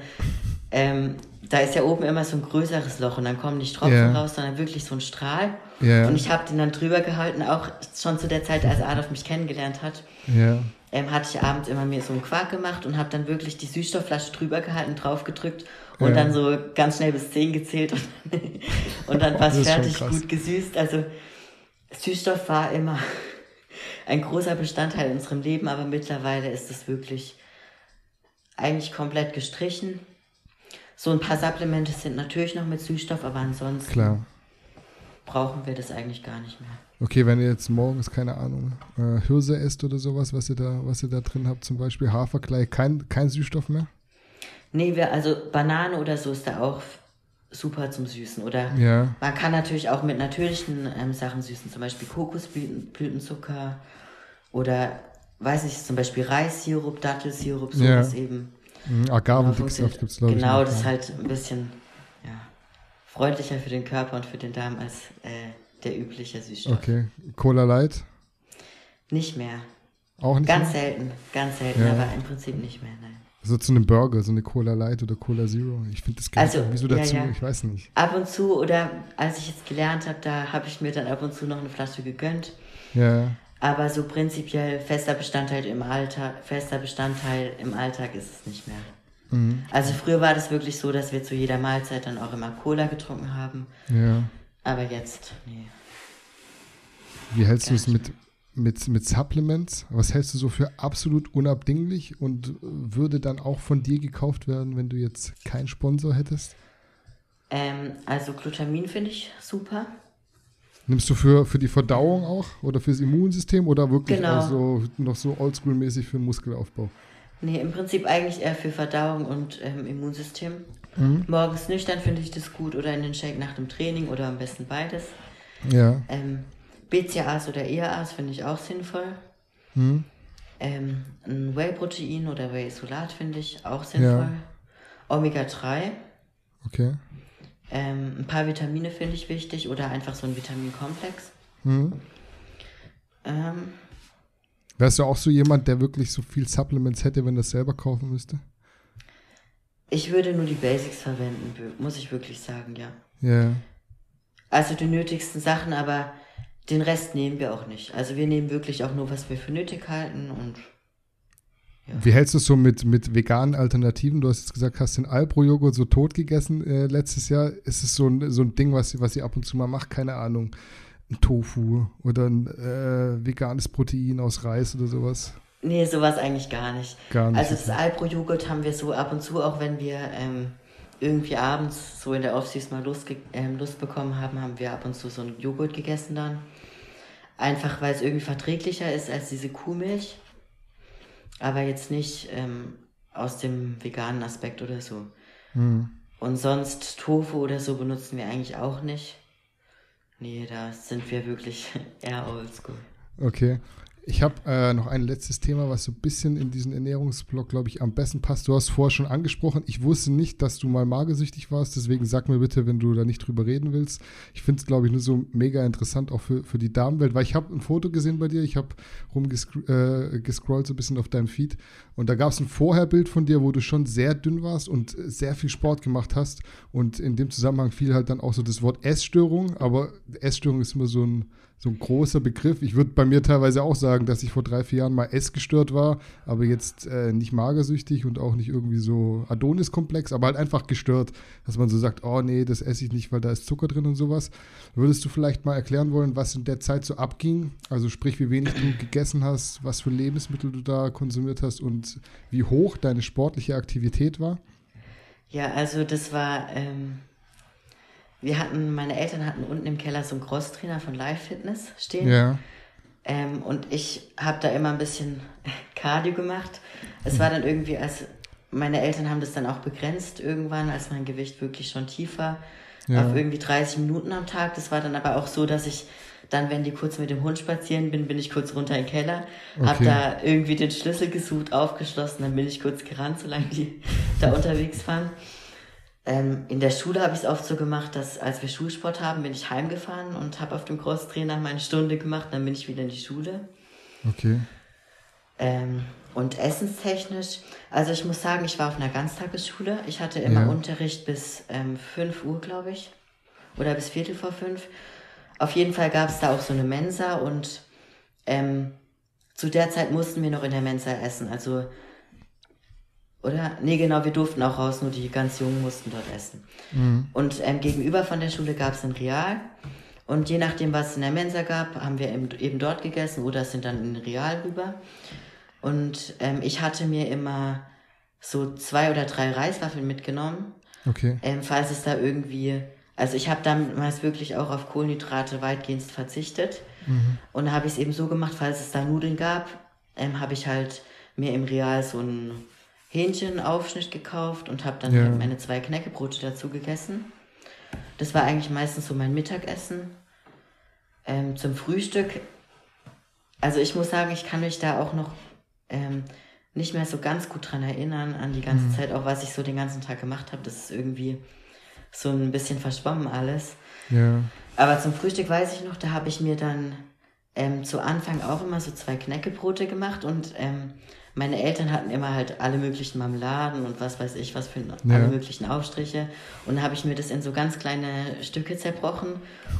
ähm, da ist ja oben immer so ein größeres Loch und dann kommen nicht Tropfen Ja. raus, sondern wirklich so ein Strahl. Ja. Und ich habe den dann drüber gehalten, auch schon zu der Zeit, als Adolf mich kennengelernt hat Ja. ähm, hatte ich abends immer mir so einen Quark gemacht und habe dann wirklich die Süßstoffflasche drüber gehalten, draufgedrückt und Ja. dann so ganz schnell bis 10 gezählt und, und dann war es fertig, gut gesüßt. Also Süßstoff war immer ein großer Bestandteil in unserem Leben, aber mittlerweile ist es wirklich eigentlich komplett gestrichen. So ein paar Supplemente sind natürlich noch mit Süßstoff, aber ansonsten Klar. brauchen wir das eigentlich gar nicht mehr. Okay, wenn ihr jetzt morgens, keine Ahnung, äh, Hirse esst oder sowas, was ihr da, was ihr da drin habt, zum Beispiel Haferkleid, kein, kein Süßstoff mehr? Nee, wir, also Banane oder so ist da auch super zum Süßen. Oder Ja. man kann natürlich auch mit natürlichen ähm, Sachen süßen, zum Beispiel Kokosblütenzucker oder, weiß nicht, zum Beispiel Reissirup, Dattelsirup, sowas Ja. eben. Mhm, Genau, Agavendicksaft gibt es, glaube ich. Genau, das ist halt ein bisschen ja, freundlicher für den Körper und für den Darm als äh, der übliche Süßstoff. Okay. Cola Light? Nicht mehr. Auch nicht Ganz mehr? selten, ganz selten, Ja. aber im Prinzip nicht mehr, nein. So zu einem Burger, so eine Cola Light oder Cola Zero. Ich finde das gehört Also, irgendwie so ja, dazu, ja. ich weiß nicht. Ab und zu, oder als ich jetzt gelernt habe, da habe ich mir dann ab und zu noch eine Flasche gegönnt. Ja, Aber so prinzipiell fester Bestandteil im Alltag, fester Bestandteil im Alltag ist es nicht mehr. Mhm. Also früher war das wirklich so, dass wir zu jeder Mahlzeit dann auch immer Cola getrunken haben. ja. Aber jetzt, nee. Wie hältst du es mit, mit, mit Supplements? Was hältst du so für absolut unabdinglich und würde dann auch von dir gekauft werden, wenn du jetzt keinen Sponsor hättest? Ähm, also Glutamin finde ich super. Nimmst du für, für die Verdauung auch oder fürs Immunsystem oder wirklich Genau. auch so noch so oldschool-mäßig für den Muskelaufbau? Nee, im Prinzip eigentlich eher für Verdauung und ähm, Immunsystem. Mhm. Morgens nüchtern finde ich das gut oder in den Shake nach dem Training oder am besten beides. Ja. Ähm, BCAAs oder EAAs finde ich auch sinnvoll. Mhm. Ähm, ein Whey-Protein oder Whey-Isolat finde ich auch sinnvoll. Omega-3. Okay. Ähm, ein paar Vitamine finde ich wichtig oder einfach so ein Vitaminkomplex. Mhm. Ähm, Wärst du auch so jemand, der wirklich so viel Supplements hätte, wenn er es selber kaufen müsste? ich würde nur die Basics verwenden, muss ich wirklich sagen, ja. Ja. Also die nötigsten Sachen, aber den Rest nehmen wir auch nicht. Also wir nehmen wirklich auch nur, was wir für nötig halten und Ja. Wie hältst du es so mit, mit veganen Alternativen? Du hast jetzt gesagt, hast den Alpro-Joghurt so tot gegessen äh, letztes Jahr. Ist es so ein, so ein Ding, was, was ihr ab und zu mal macht? Keine Ahnung. Ein Tofu oder ein äh, veganes Protein aus Reis oder sowas? Nee, sowas eigentlich gar nicht. Gar nicht. Also das Alpro-Joghurt haben wir so ab und zu, auch wenn wir ähm, irgendwie abends so in der Off-Season mal Lust, ähm, Lust bekommen haben, haben wir ab und zu so einen Joghurt gegessen dann. Einfach weil es irgendwie verträglicher ist als diese Kuhmilch. Aber jetzt nicht ähm, aus dem veganen Aspekt oder so. Mhm. Und sonst Tofu oder so benutzen wir eigentlich auch nicht. Nee, da sind wir wirklich eher oldschool. Okay. Ich habe äh, noch ein letztes Thema, was so ein bisschen in diesen Ernährungsblock, glaube ich, am besten passt. Du hast vorher schon angesprochen, ich wusste nicht, dass du mal magersüchtig warst, deswegen sag mir bitte, wenn du da nicht drüber reden willst. Ich finde es, glaube ich, nur so mega interessant, auch für, für die Damenwelt, weil ich habe ein Foto gesehen bei dir, ich habe rumgescrollt äh, so ein bisschen auf deinem Feed. Und da gab es ein Vorherbild von dir, wo du schon sehr dünn warst und sehr viel Sport gemacht hast. Und in dem Zusammenhang fiel halt dann auch so das Wort Essstörung, aber Essstörung ist immer so ein so ein großer Begriff. Ich würde bei mir teilweise auch sagen, dass ich vor drei, vier Jahren mal essgestört war, aber jetzt äh, nicht magersüchtig und auch nicht irgendwie so Adonis-Komplex, aber halt einfach gestört, dass man so sagt, oh nee, das esse ich nicht, weil da ist Zucker drin und sowas. Würdest du vielleicht mal erklären wollen, was in der Zeit so abging? Also sprich, wie wenig du gegessen hast, was für Lebensmittel du da konsumiert hast und wie hoch deine sportliche Aktivität war? Ja, also das war... Ähm wir hatten, meine Eltern hatten unten im Keller so einen Crosstrainer von Live Fitness stehen. Ja. Ähm, und ich habe da immer ein bisschen Cardio gemacht. Es war dann irgendwie, als meine Eltern haben das dann auch begrenzt irgendwann, als mein Gewicht wirklich schon tief war, ja. auf irgendwie 30 Minuten am Tag. Das war dann aber auch so, dass ich dann, wenn die kurz mit dem Hund spazieren bin, bin ich kurz runter in den Keller, okay. habe da irgendwie den Schlüssel gesucht, aufgeschlossen, dann bin ich kurz gerannt, solange die da unterwegs waren. Ähm, in der Schule habe ich es oft so gemacht, dass als wir Schulsport haben, bin ich heimgefahren und habe auf dem Crosstrainer meine Stunde gemacht, dann bin ich wieder in die Schule. Okay. Ähm, und essenstechnisch, also ich muss sagen, ich war auf einer Ganztagesschule. Ich hatte immer ja. Unterricht bis ähm, 5 Uhr, glaube ich. Oder bis Viertel vor fünf. Auf jeden Fall gab es da auch so eine Mensa und ähm, zu der Zeit mussten wir noch in der Mensa essen. Also oder? Nee, genau, wir durften auch raus, nur die ganz Jungen mussten dort essen. Mhm. Und ähm, gegenüber von der Schule gab es ein Real. Und je nachdem, was es in der Mensa gab, haben wir eben, eben dort gegessen oder sind dann in Real rüber. Und ähm, ich hatte mir immer so zwei oder drei Reiswaffeln mitgenommen. Okay. Ähm, falls es da irgendwie. Also ich habe damals wirklich auch auf Kohlenhydrate weitgehend verzichtet. Mhm. Und habe ich es eben so gemacht, falls es da Nudeln gab, ähm, habe ich halt mir im Real so ein Hähnchenaufschnitt gekauft und habe dann ja. halt meine zwei Knäckebrote dazu gegessen. Das war eigentlich meistens so mein Mittagessen. Ähm, zum Frühstück, also ich muss sagen, ich kann mich da auch noch ähm, nicht mehr so ganz gut dran erinnern, an die ganze mhm. Zeit, auch was ich so den ganzen Tag gemacht habe. Das ist irgendwie so ein bisschen verschwommen alles. Ja. Aber zum Frühstück weiß ich noch, da habe ich mir dann ähm, zu Anfang auch immer so zwei Knäckebrote gemacht und ähm, meine Eltern hatten immer halt alle möglichen Marmeladen und was weiß ich, was für ja. alle möglichen Aufstriche. Und dann habe ich mir das in so ganz kleine Stücke zerbrochen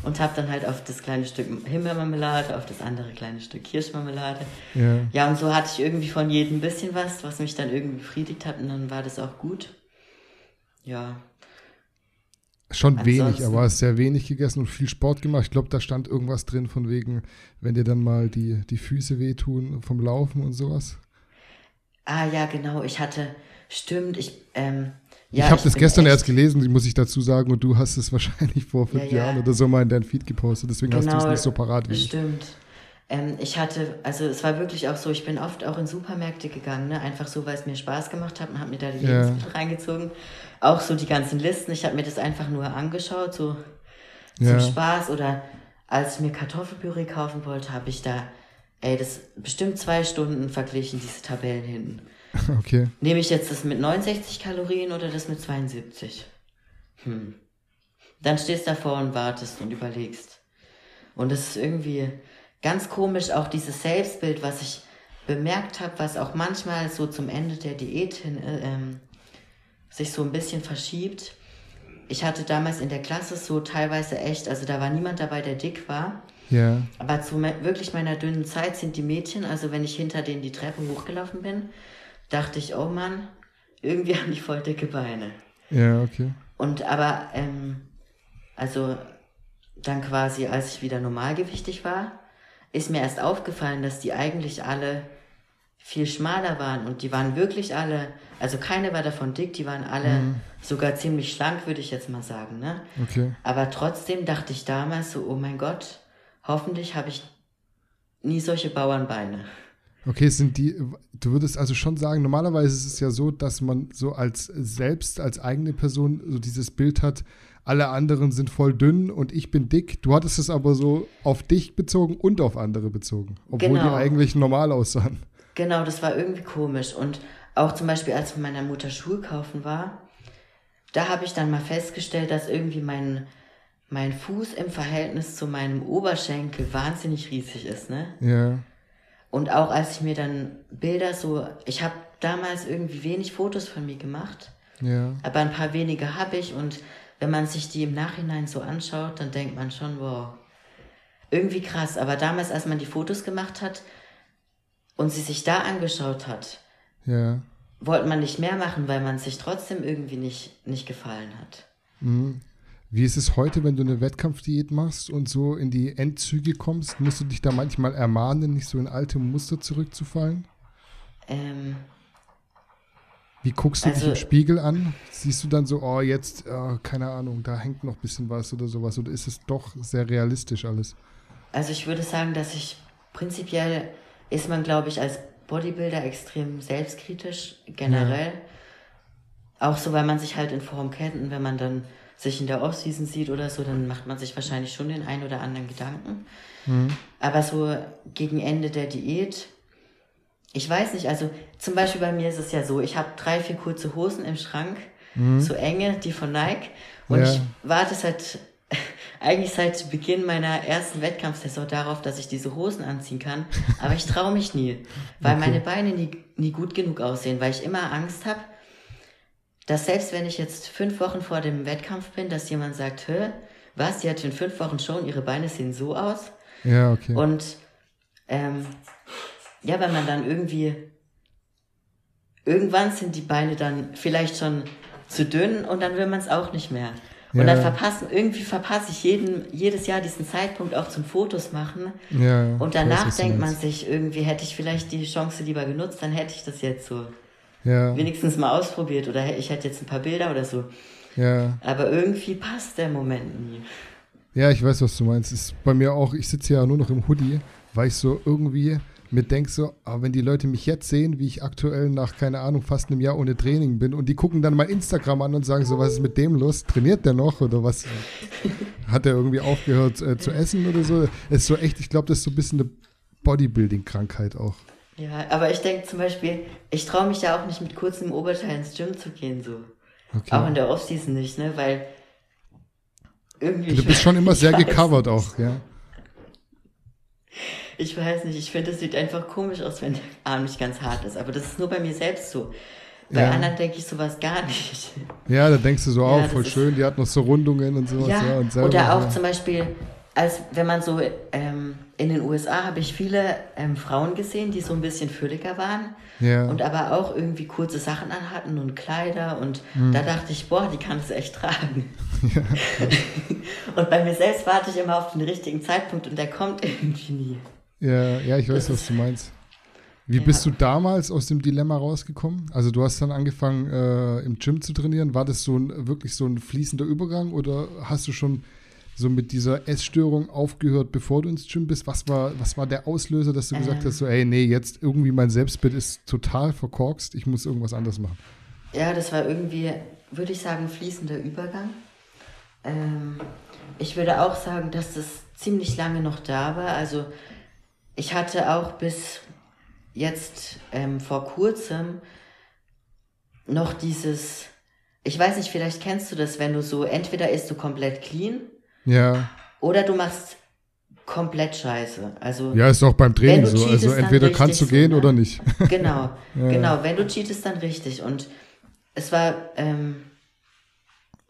und habe dann halt auf das kleine Stück Himbeermarmelade, auf das andere kleine Stück Kirschmarmelade. Ja. ja, und so hatte ich irgendwie von jedem ein bisschen was, was mich dann irgendwie befriedigt hat und dann war das auch gut. Ja. Schon Ansonsten, wenig, aber hast sehr wenig gegessen und viel Sport gemacht. Ich glaube, da stand irgendwas drin von wegen, wenn dir dann mal die, die Füße wehtun vom Laufen und sowas. Ah ja, genau. Ich hatte, stimmt, ich, ähm, ja, ich habe das gestern erst gelesen, muss ich dazu sagen, und du hast es wahrscheinlich vor fünf ja, ja. Jahren oder so mal in deinen Feed gepostet, deswegen genau, hast du es genau, nicht so parat wie stimmt. ich. Ähm, ich hatte, also es war wirklich auch so, ich bin oft auch in Supermärkte gegangen, ne? einfach so, weil es mir Spaß gemacht hat und habe mir da die Lebensmittel reingezogen. Auch so die ganzen Listen, ich habe mir das einfach nur angeschaut, so zum Spaß. Oder als ich mir Kartoffelpüree kaufen wollte, habe ich da Ey, das bestimmt zwei Stunden verglichen, diese Tabellen hinten. Okay. Nehme ich jetzt das mit 69 Kalorien oder das mit 72? Hm. Dann stehst du davor und wartest und überlegst. Und es ist irgendwie ganz komisch, auch dieses Selbstbild, was ich bemerkt habe, was auch manchmal so zum Ende der Diät hin äh, ähm, sich so ein bisschen verschiebt. Ich hatte damals in der Klasse so teilweise echt, also da war niemand dabei, der dick war. Ja. Aber zu me wirklich meiner dünnen Zeit sind die Mädchen, also wenn ich hinter denen die Treppe hochgelaufen bin, dachte ich, oh Mann, irgendwie haben die voll dicke Beine. Ja, okay. Und aber, ähm, also dann quasi, als ich wieder normalgewichtig war, ist mir erst aufgefallen, dass die eigentlich alle viel schmaler waren und die waren wirklich alle, also keine war davon dick, die waren alle mhm. sogar ziemlich schlank, würde ich jetzt mal sagen, ne? Okay. Aber trotzdem dachte ich damals so, oh mein Gott, hoffentlich habe ich nie solche Bauernbeine. Okay, sind die, du würdest also schon sagen, normalerweise ist es ja so, dass man so als selbst, als eigene Person so dieses Bild hat, alle anderen sind voll dünn und ich bin dick. Du hattest es aber so auf dich bezogen und auf andere bezogen, obwohl genau. die eigentlich normal aussahen. Genau, das war irgendwie komisch. Und auch zum Beispiel, als ich mit meiner Mutter Schuhe kaufen war, da habe ich dann mal festgestellt, dass irgendwie mein, mein Fuß im Verhältnis zu meinem Oberschenkel wahnsinnig riesig ist, ne? Ja. Und auch als ich mir dann Bilder so, ich habe damals irgendwie wenig Fotos von mir gemacht, ja. aber ein paar wenige habe ich und wenn man sich die im Nachhinein so anschaut, dann denkt man schon, wow, irgendwie krass. Aber damals, als man die Fotos gemacht hat und sie sich da angeschaut hat, ja. wollte man nicht mehr machen, weil man sich trotzdem irgendwie nicht, nicht gefallen hat. Mhm. Wie ist es heute, wenn du eine Wettkampfdiät machst und so in die Endzüge kommst? Musst du dich da manchmal ermahnen, nicht so in alte Muster zurückzufallen? Ähm, wie guckst du also, dich im Spiegel an? Siehst du dann so, oh, jetzt, oh, keine Ahnung, da hängt noch ein bisschen was oder sowas? Oder ist es doch sehr realistisch alles? Also ich würde sagen, dass ich prinzipiell ist man, glaube ich, als Bodybuilder extrem selbstkritisch generell. Ja. Auch so, weil man sich halt in Form kennt und wenn man dann sich in der Offseason sieht oder so, dann macht man sich wahrscheinlich schon den einen oder anderen Gedanken. Mhm. Aber so gegen Ende der Diät ich weiß nicht, also zum Beispiel bei mir ist es ja so, ich habe drei, vier kurze Hosen im Schrank, mhm. so enge, die von Nike. Und ja. ich warte seit, eigentlich seit Beginn meiner ersten Wettkampfsaison darauf, dass ich diese Hosen anziehen kann. Aber ich traue mich nie, weil okay. meine Beine nie, nie gut genug aussehen, weil ich immer Angst habe, dass selbst wenn ich jetzt fünf Wochen vor dem Wettkampf bin, dass jemand sagt, hä, was, die hat in fünf Wochen schon, ihre Beine sehen so aus. Ja, okay. Und ähm, ja, wenn man dann irgendwie, irgendwann sind die Beine dann vielleicht schon zu dünn und dann will man es auch nicht mehr. Und ja. dann verpassen, irgendwie verpasse ich jeden, jedes Jahr diesen Zeitpunkt auch zum Fotos machen. Ja, und danach weiß, denkt man sich irgendwie, hätte ich vielleicht die Chance lieber genutzt, dann hätte ich das jetzt so ja. wenigstens mal ausprobiert oder ich hätte jetzt ein paar Bilder oder so. Ja. Aber irgendwie passt der Moment nie. Ja, ich weiß, was du meinst. Ist bei mir auch, ich sitze ja nur noch im Hoodie, weil ich so irgendwie, mir denke so, aber wenn die Leute mich jetzt sehen, wie ich aktuell nach, keine Ahnung, fast einem Jahr ohne Training bin und die gucken dann mal Instagram an und sagen so, was ist mit dem los? Trainiert der noch oder was? Hat er irgendwie aufgehört äh, zu essen oder so? Es ist so echt, ich glaube, das ist so ein bisschen eine Bodybuilding-Krankheit auch. Ja, aber ich denke zum Beispiel, ich traue mich ja auch nicht mit kurzem Oberteil ins Gym zu gehen, so. Okay. Auch in der Offseason nicht, ne, weil irgendwie. Du bist schon immer sehr gecovert auch, ja. Ich weiß nicht, ich finde, es sieht einfach komisch aus, wenn der Arm nicht ganz hart ist. Aber das ist nur bei mir selbst so. Bei ja. anderen denke ich sowas gar nicht. Ja, da denkst du so, ja, oh, voll schön, die hat noch so Rundungen und sowas. Ja, ja und selber, oder auch zum Beispiel, als wenn man so, ähm, in den USA habe ich viele ähm, Frauen gesehen, die so ein bisschen fülliger waren. Ja. Und aber auch irgendwie kurze Sachen anhatten und Kleider. Und mhm. da dachte ich, boah, die kann es echt tragen. Ja, und bei mir selbst warte ich immer auf den richtigen Zeitpunkt und der kommt irgendwie nie. Ja, ja, ich weiß, was du meinst. Wie ja. bist du damals aus dem Dilemma rausgekommen? Also du hast dann angefangen äh, im Gym zu trainieren. War das so ein wirklich so ein fließender Übergang oder hast du schon so mit dieser Essstörung aufgehört, bevor du ins Gym bist? Was war, was war der Auslöser, dass du ähm. gesagt hast, so, ey, nee, jetzt irgendwie mein Selbstbild ist total verkorkst, ich muss irgendwas anderes machen? Ja, das war irgendwie, würde ich sagen, fließender Übergang. Ähm, ich würde auch sagen, dass das ziemlich lange noch da war. Also ich hatte auch bis jetzt ähm, vor kurzem noch dieses, ich weiß nicht, vielleicht kennst du das, wenn du so, entweder isst du komplett clean. Ja. Oder du machst komplett scheiße. Also, ja, ist auch beim Training so. Also entweder kannst du gehen so, ne? oder nicht. Genau, ja. genau. Wenn du cheatest, dann richtig. Und es war ähm,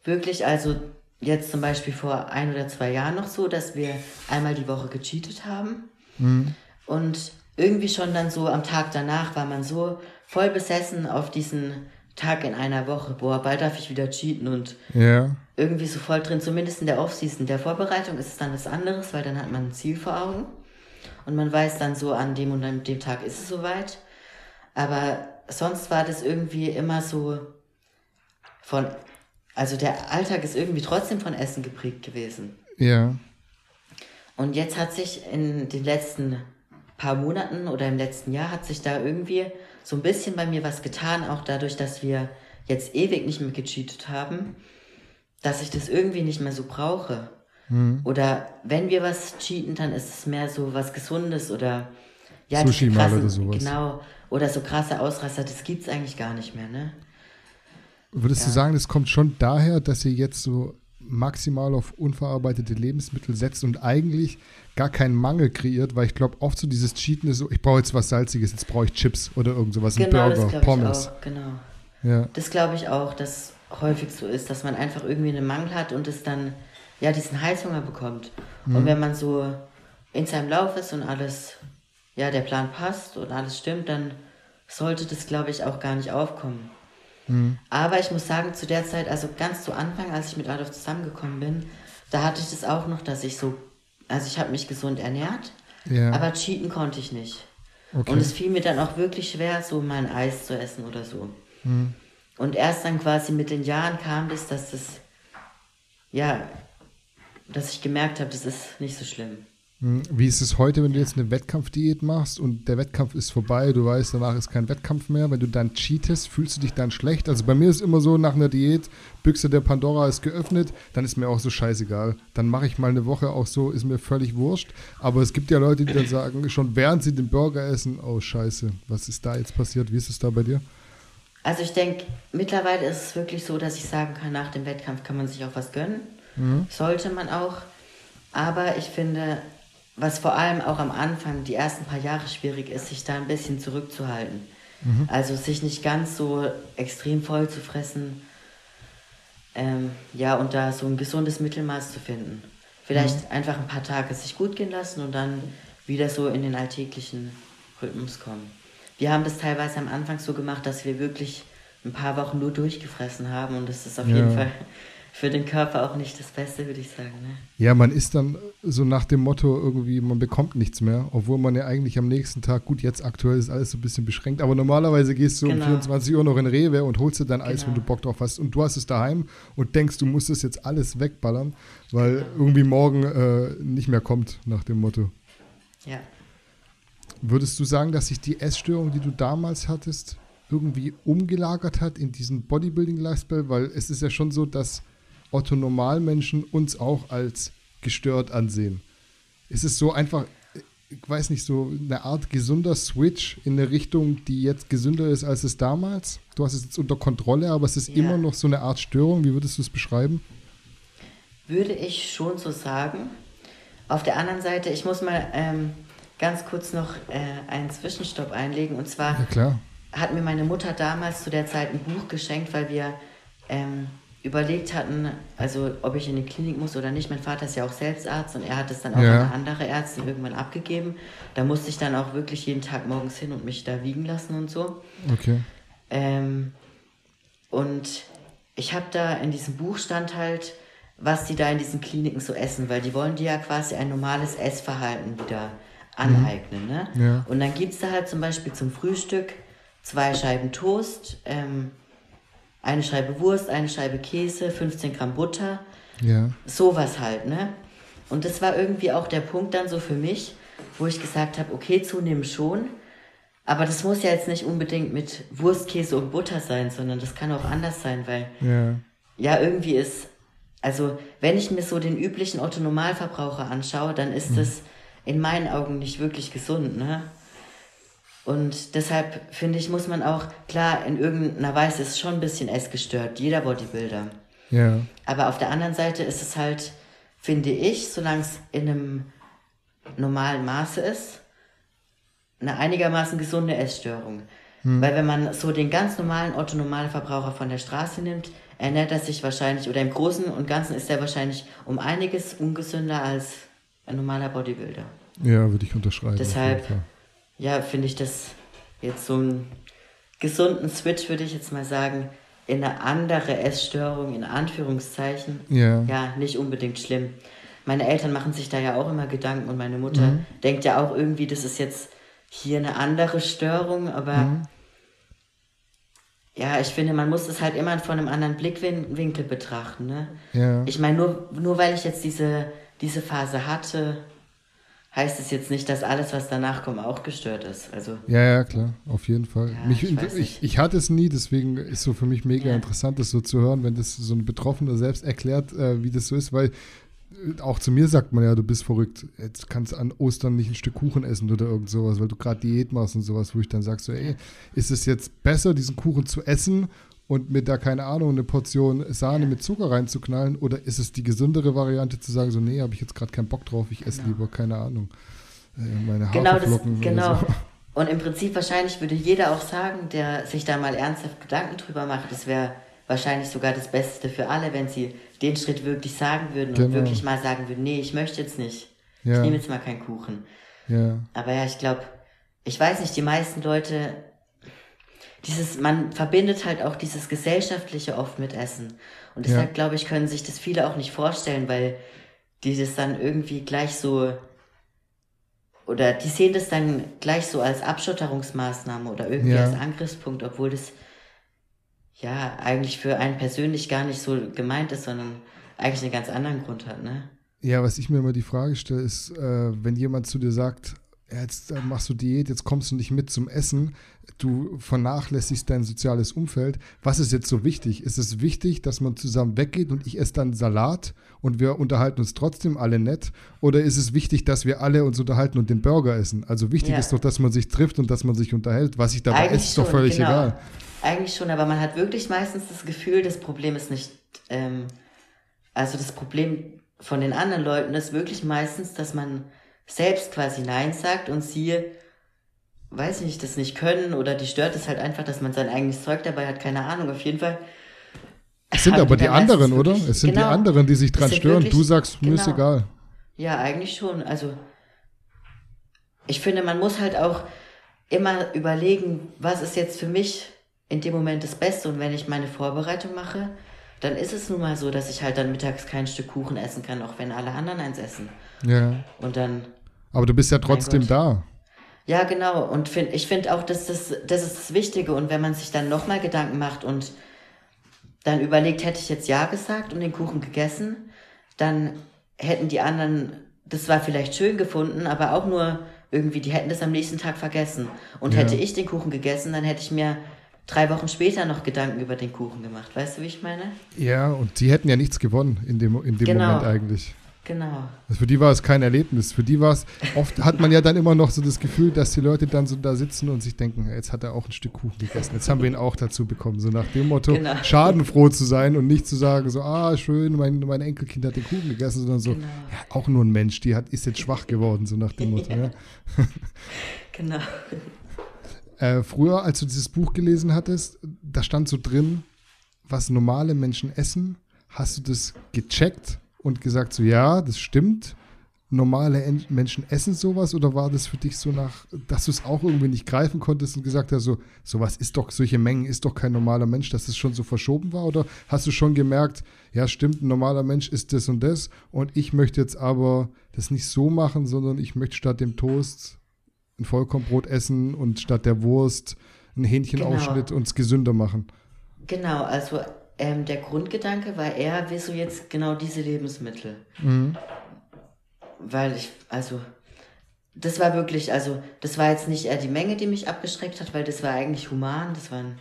wirklich, also jetzt zum Beispiel vor ein oder zwei Jahren noch so, dass wir einmal die Woche gecheatet haben. Mhm. Und irgendwie schon dann so am Tag danach war man so voll besessen auf diesen Tag in einer Woche. Boah, bald darf ich wieder cheaten und Ja. Irgendwie so voll drin, zumindest in der Offseason. Der Vorbereitung ist es dann was anderes, weil dann hat man ein Ziel vor Augen und man weiß dann so, an dem und an dem Tag ist es soweit. Aber sonst war das irgendwie immer so von, also der Alltag ist irgendwie trotzdem von Essen geprägt gewesen. Ja. Und jetzt hat sich in den letzten paar Monaten oder im letzten Jahr hat sich da irgendwie so ein bisschen bei mir was getan, auch dadurch, dass wir jetzt ewig nicht mehr gecheatet haben, dass ich das irgendwie nicht mehr so brauche. Oder wenn wir was cheaten, dann ist es mehr so was Gesundes oder ja, Sushi mal oder sowas. Genau. Oder so krasse Ausraster, das gibt's eigentlich gar nicht mehr, ne? Würdest du sagen, das kommt schon daher, dass ihr jetzt so maximal auf unverarbeitete Lebensmittel setzt und eigentlich gar keinen Mangel kreiert, weil ich glaube, oft so dieses Cheaten ist so, ich brauche jetzt was Salziges, jetzt brauche ich Chips oder irgend sowas, einen Genau, das Burger, glaube ich Pommes. auch, genau. Ja. Das glaube ich auch, dass häufig so ist, dass man einfach irgendwie einen Mangel hat und es dann, ja, diesen Heißhunger bekommt. Und wenn man so in seinem Lauf ist und alles, ja, der Plan passt und alles stimmt, dann sollte das, glaube ich, auch gar nicht aufkommen. Aber ich muss sagen, zu der Zeit, also ganz zu Anfang, als ich mit Adolf zusammengekommen bin, da hatte ich das auch noch, dass ich so, also ich habe mich gesund ernährt, Ja. aber cheaten konnte ich nicht. Okay. Und es fiel mir dann auch wirklich schwer, so mal ein Eis zu essen oder so. Hm. Und erst dann quasi mit den Jahren kam das, dass das, ja, dass ich gemerkt habe, das ist nicht so schlimm. Hm, Wie ist es heute, wenn du jetzt eine Wettkampfdiät machst und der Wettkampf ist vorbei, du weißt, danach ist kein Wettkampf mehr, wenn du dann cheatest, fühlst du dich dann schlecht? Also bei mir ist immer so, nach einer Diät, Büchse der Pandora ist geöffnet, dann ist mir auch so scheißegal. Dann mache ich mal eine Woche auch so, ist mir völlig wurscht. Aber es gibt ja Leute, die dann sagen, schon während sie den Burger essen, oh scheiße, was ist da jetzt passiert? Wie ist es da bei dir? Also ich denke, mittlerweile ist es wirklich so, dass ich sagen kann, nach dem Wettkampf kann man sich auch was gönnen. Sollte man auch. Aber ich finde, was vor allem auch am Anfang, die ersten paar Jahre schwierig ist, sich da ein bisschen zurückzuhalten. Also sich nicht ganz so extrem voll zu fressen. Ähm, ja, und da so ein gesundes Mittelmaß zu finden. Vielleicht einfach ein paar Tage sich gut gehen lassen und dann wieder so in den alltäglichen Rhythmus kommen. Wir haben das teilweise am Anfang so gemacht, dass wir wirklich ein paar Wochen nur durchgefressen haben und das ist auf Ja. jeden Fall für den Körper auch nicht das Beste, würde ich sagen. Ne? Ja, man ist dann so nach dem Motto irgendwie, man bekommt nichts mehr, obwohl man ja eigentlich am nächsten Tag, gut, jetzt aktuell ist alles so ein bisschen beschränkt, aber normalerweise gehst du Genau. um 24 Uhr noch in Rewe und holst dir dein Eis, wenn Genau. du Bock drauf hast. Und du hast es daheim und denkst, du musst es jetzt alles wegballern, weil Genau. irgendwie morgen äh, nicht mehr kommt, nach dem Motto. Ja. Würdest du sagen, dass sich die Essstörung, die du damals hattest, irgendwie umgelagert hat in diesen Bodybuilding-Lifestyle? Weil es ist ja schon so, dass Otto Normalmenschen uns auch als gestört ansehen. Ist es so einfach, ich weiß nicht, so eine Art gesunder Switch in eine Richtung, die jetzt gesünder ist als es damals? Du hast es jetzt unter Kontrolle, aber es ist Ja. immer noch so eine Art Störung. Wie würdest du es beschreiben? Würde ich schon so sagen. Auf der anderen Seite, ich muss mal ähm, ganz kurz noch äh, einen Zwischenstopp einlegen. Und zwar hat mir meine Mutter damals zu der Zeit ein Buch geschenkt, weil wir ähm, überlegt hatten, also ob ich in die Klinik muss oder nicht. Mein Vater ist ja auch selbst Arzt und er hat es dann auch Ja. an andere Ärztin irgendwann abgegeben. Da musste ich dann auch wirklich jeden Tag morgens hin und mich da wiegen lassen und so. Okay. Ähm, und ich habe da in diesem Buch stand halt, was die da in diesen Kliniken so essen, weil die wollen dir ja quasi ein normales Essverhalten wieder aneignen. Ne? Ja. Und dann gibt es da halt zum Beispiel zum Frühstück zwei Scheiben Toast, ähm, eine Scheibe Wurst, eine Scheibe Käse, 15 Gramm Butter, Ja. sowas halt, ne? Und das war irgendwie auch der Punkt dann so für mich, wo ich gesagt habe, okay, zunehmen schon, aber das muss ja jetzt nicht unbedingt mit Wurst, Käse und Butter sein, sondern das kann auch anders sein, weil Ja. ja irgendwie ist, also wenn ich mir so den üblichen Otto-Normalverbraucher anschaue, dann ist das in meinen Augen nicht wirklich gesund, ne? Und deshalb finde ich, muss man auch, klar, in irgendeiner Weise ist schon ein bisschen essgestört, jeder Bodybuilder. Ja. Aber auf der anderen Seite ist es halt, finde ich, solange es in einem normalen Maße ist, eine einigermaßen gesunde Essstörung. Weil wenn man so den ganz normalen Otto-Normalverbraucher von der Straße nimmt, ernährt er sich wahrscheinlich, oder im Großen und Ganzen ist er wahrscheinlich um einiges ungesünder als ein normaler Bodybuilder. Ja, würde ich unterschreiben. Deshalb- ja, finde ich das jetzt so einen gesunden Switch, würde ich jetzt mal sagen, in eine andere Essstörung, in Anführungszeichen, Ja. ja, nicht unbedingt schlimm. Meine Eltern machen sich da ja auch immer Gedanken und meine Mutter Mhm. denkt ja auch irgendwie, das ist jetzt hier eine andere Störung, aber Mhm. ja, ich finde, man muss es halt immer von einem anderen Blickwinkel betrachten. Ne? Ja. Ich meine, nur, nur weil ich jetzt diese, diese Phase hatte, heißt es jetzt nicht, dass alles, was danach kommt, auch gestört ist. Also, Ja, ja, klar, auf jeden Fall. Ja, mich, ich ich, ich, hatte es nie, deswegen ist so für mich mega Ja. interessant, das so zu hören, wenn das so ein Betroffener selbst erklärt, äh, wie das so ist, weil äh, auch zu mir sagt man ja, du bist verrückt. Jetzt kannst du an Ostern nicht ein Stück Kuchen essen oder irgend sowas, weil du gerade Diät machst und sowas, wo ich dann sag so, ey, ist es jetzt besser, diesen Kuchen zu essen und mit da, keine Ahnung, eine Portion Sahne mit Zucker reinzuknallen oder ist es die gesündere Variante zu sagen so, nee, habe ich jetzt gerade keinen Bock drauf, ich esse Genau. lieber, keine Ahnung, äh, meine genau, das, Haferflocken genau. so. Und im Prinzip wahrscheinlich würde jeder auch sagen, der sich da mal ernsthaft Gedanken drüber macht, es wäre wahrscheinlich sogar das Beste für alle, wenn sie den Schritt wirklich sagen würden Genau. und wirklich mal sagen würden, nee, ich möchte jetzt nicht. Ja. Ich nehme jetzt mal keinen Kuchen. Ja. Aber ja, ich glaube, ich weiß nicht, die meisten Leute, dieses, man verbindet halt auch dieses Gesellschaftliche oft mit Essen. Und deshalb, Ja. glaube ich, können sich das viele auch nicht vorstellen, weil die das dann irgendwie gleich so, oder die sehen das dann gleich so als Abschotterungsmaßnahme oder irgendwie Ja. als Angriffspunkt, obwohl das ja eigentlich für einen persönlich gar nicht so gemeint ist, sondern eigentlich einen ganz anderen Grund hat, ne? Ja, was ich mir immer die Frage stelle, ist, äh, wenn jemand zu dir sagt, jetzt äh, machst du Diät, jetzt kommst du nicht mit zum Essen, du vernachlässigst dein soziales Umfeld. Was ist jetzt so wichtig? Ist es wichtig, dass man zusammen weggeht und ich esse dann Salat und wir unterhalten uns trotzdem alle nett? Oder ist es wichtig, dass wir alle uns unterhalten und den Burger essen? Also wichtig Ja. ist doch, dass man sich trifft und dass man sich unterhält. Was ich dabei esse, ist doch völlig genau. egal. Eigentlich schon, aber man hat wirklich meistens das Gefühl, das Problem ist nicht, ähm, also das Problem von den anderen Leuten ist wirklich meistens, dass man selbst quasi Nein sagt und sie, weiß nicht, das nicht können oder die stört es halt einfach, dass man sein eigenes Zeug dabei hat, keine Ahnung, auf jeden Fall. Es sind aber die die anderen, oder? wirklich- Es sind die genau. anderen, die sich dran stören. wirklich- Du sagst, mir ist genau. egal. Ja, eigentlich schon. Also ich finde, man muss halt auch immer überlegen, was ist jetzt für mich in dem Moment das Beste. Und wenn ich meine Vorbereitung mache, dann ist es nun mal so, dass ich halt dann mittags kein Stück Kuchen essen kann, auch wenn alle anderen eins essen. Ja. Und dann, Aber du bist ja trotzdem da. ja genau, und find, ich finde auch, dass das, das ist das Wichtige. Und wenn man sich dann nochmal Gedanken macht und dann überlegt, hätte ich jetzt Ja gesagt und den Kuchen gegessen, dann hätten die anderen das war vielleicht schön gefunden, aber auch nur irgendwie, die hätten das am nächsten Tag vergessen. Und Ja. hätte ich den Kuchen gegessen, dann hätte ich mir drei Wochen später noch Gedanken über den Kuchen gemacht. Weißt du, wie ich meine? Ja, und die hätten ja nichts gewonnen in dem, in dem Genau. Moment eigentlich. Genau. Also für die war es kein Erlebnis. Für die war es, oft hat man ja dann immer noch so das Gefühl, dass die Leute dann so da sitzen und sich denken, jetzt hat er auch ein Stück Kuchen gegessen. Jetzt haben wir ihn auch dazu bekommen. So nach dem Motto, Genau. schadenfroh zu sein und nicht zu sagen, so, ah, schön, mein, mein Enkelkind hat den Kuchen gegessen, sondern so, Genau. ja, auch nur ein Mensch, die hat, ist jetzt schwach geworden, so nach dem Motto. ja. Genau. Äh, früher, als du dieses Buch gelesen hattest, da stand so drin, was normale Menschen essen. Hast du das gecheckt und gesagt, so ja, das stimmt. Normale En Menschen essen sowas oder war das für dich so nach, dass du es auch irgendwie nicht greifen konntest und gesagt hast, so, sowas ist doch, solche Mengen ist doch kein normaler Mensch, dass es schon so verschoben war? Oder hast du schon gemerkt, ja, stimmt, ein normaler Mensch ist das und das und ich möchte jetzt aber das nicht so machen, sondern ich möchte statt dem Toast ein Vollkornbrot essen und statt der Wurst einen Hähnchenaufschnitt Genau. und es gesünder machen. Genau, also ähm, der Grundgedanke war eher, wieso jetzt genau diese Lebensmittel? Mhm. Weil ich, also, das war wirklich, also, das war jetzt nicht eher die Menge, die mich abgeschreckt hat, weil das war eigentlich human, das waren,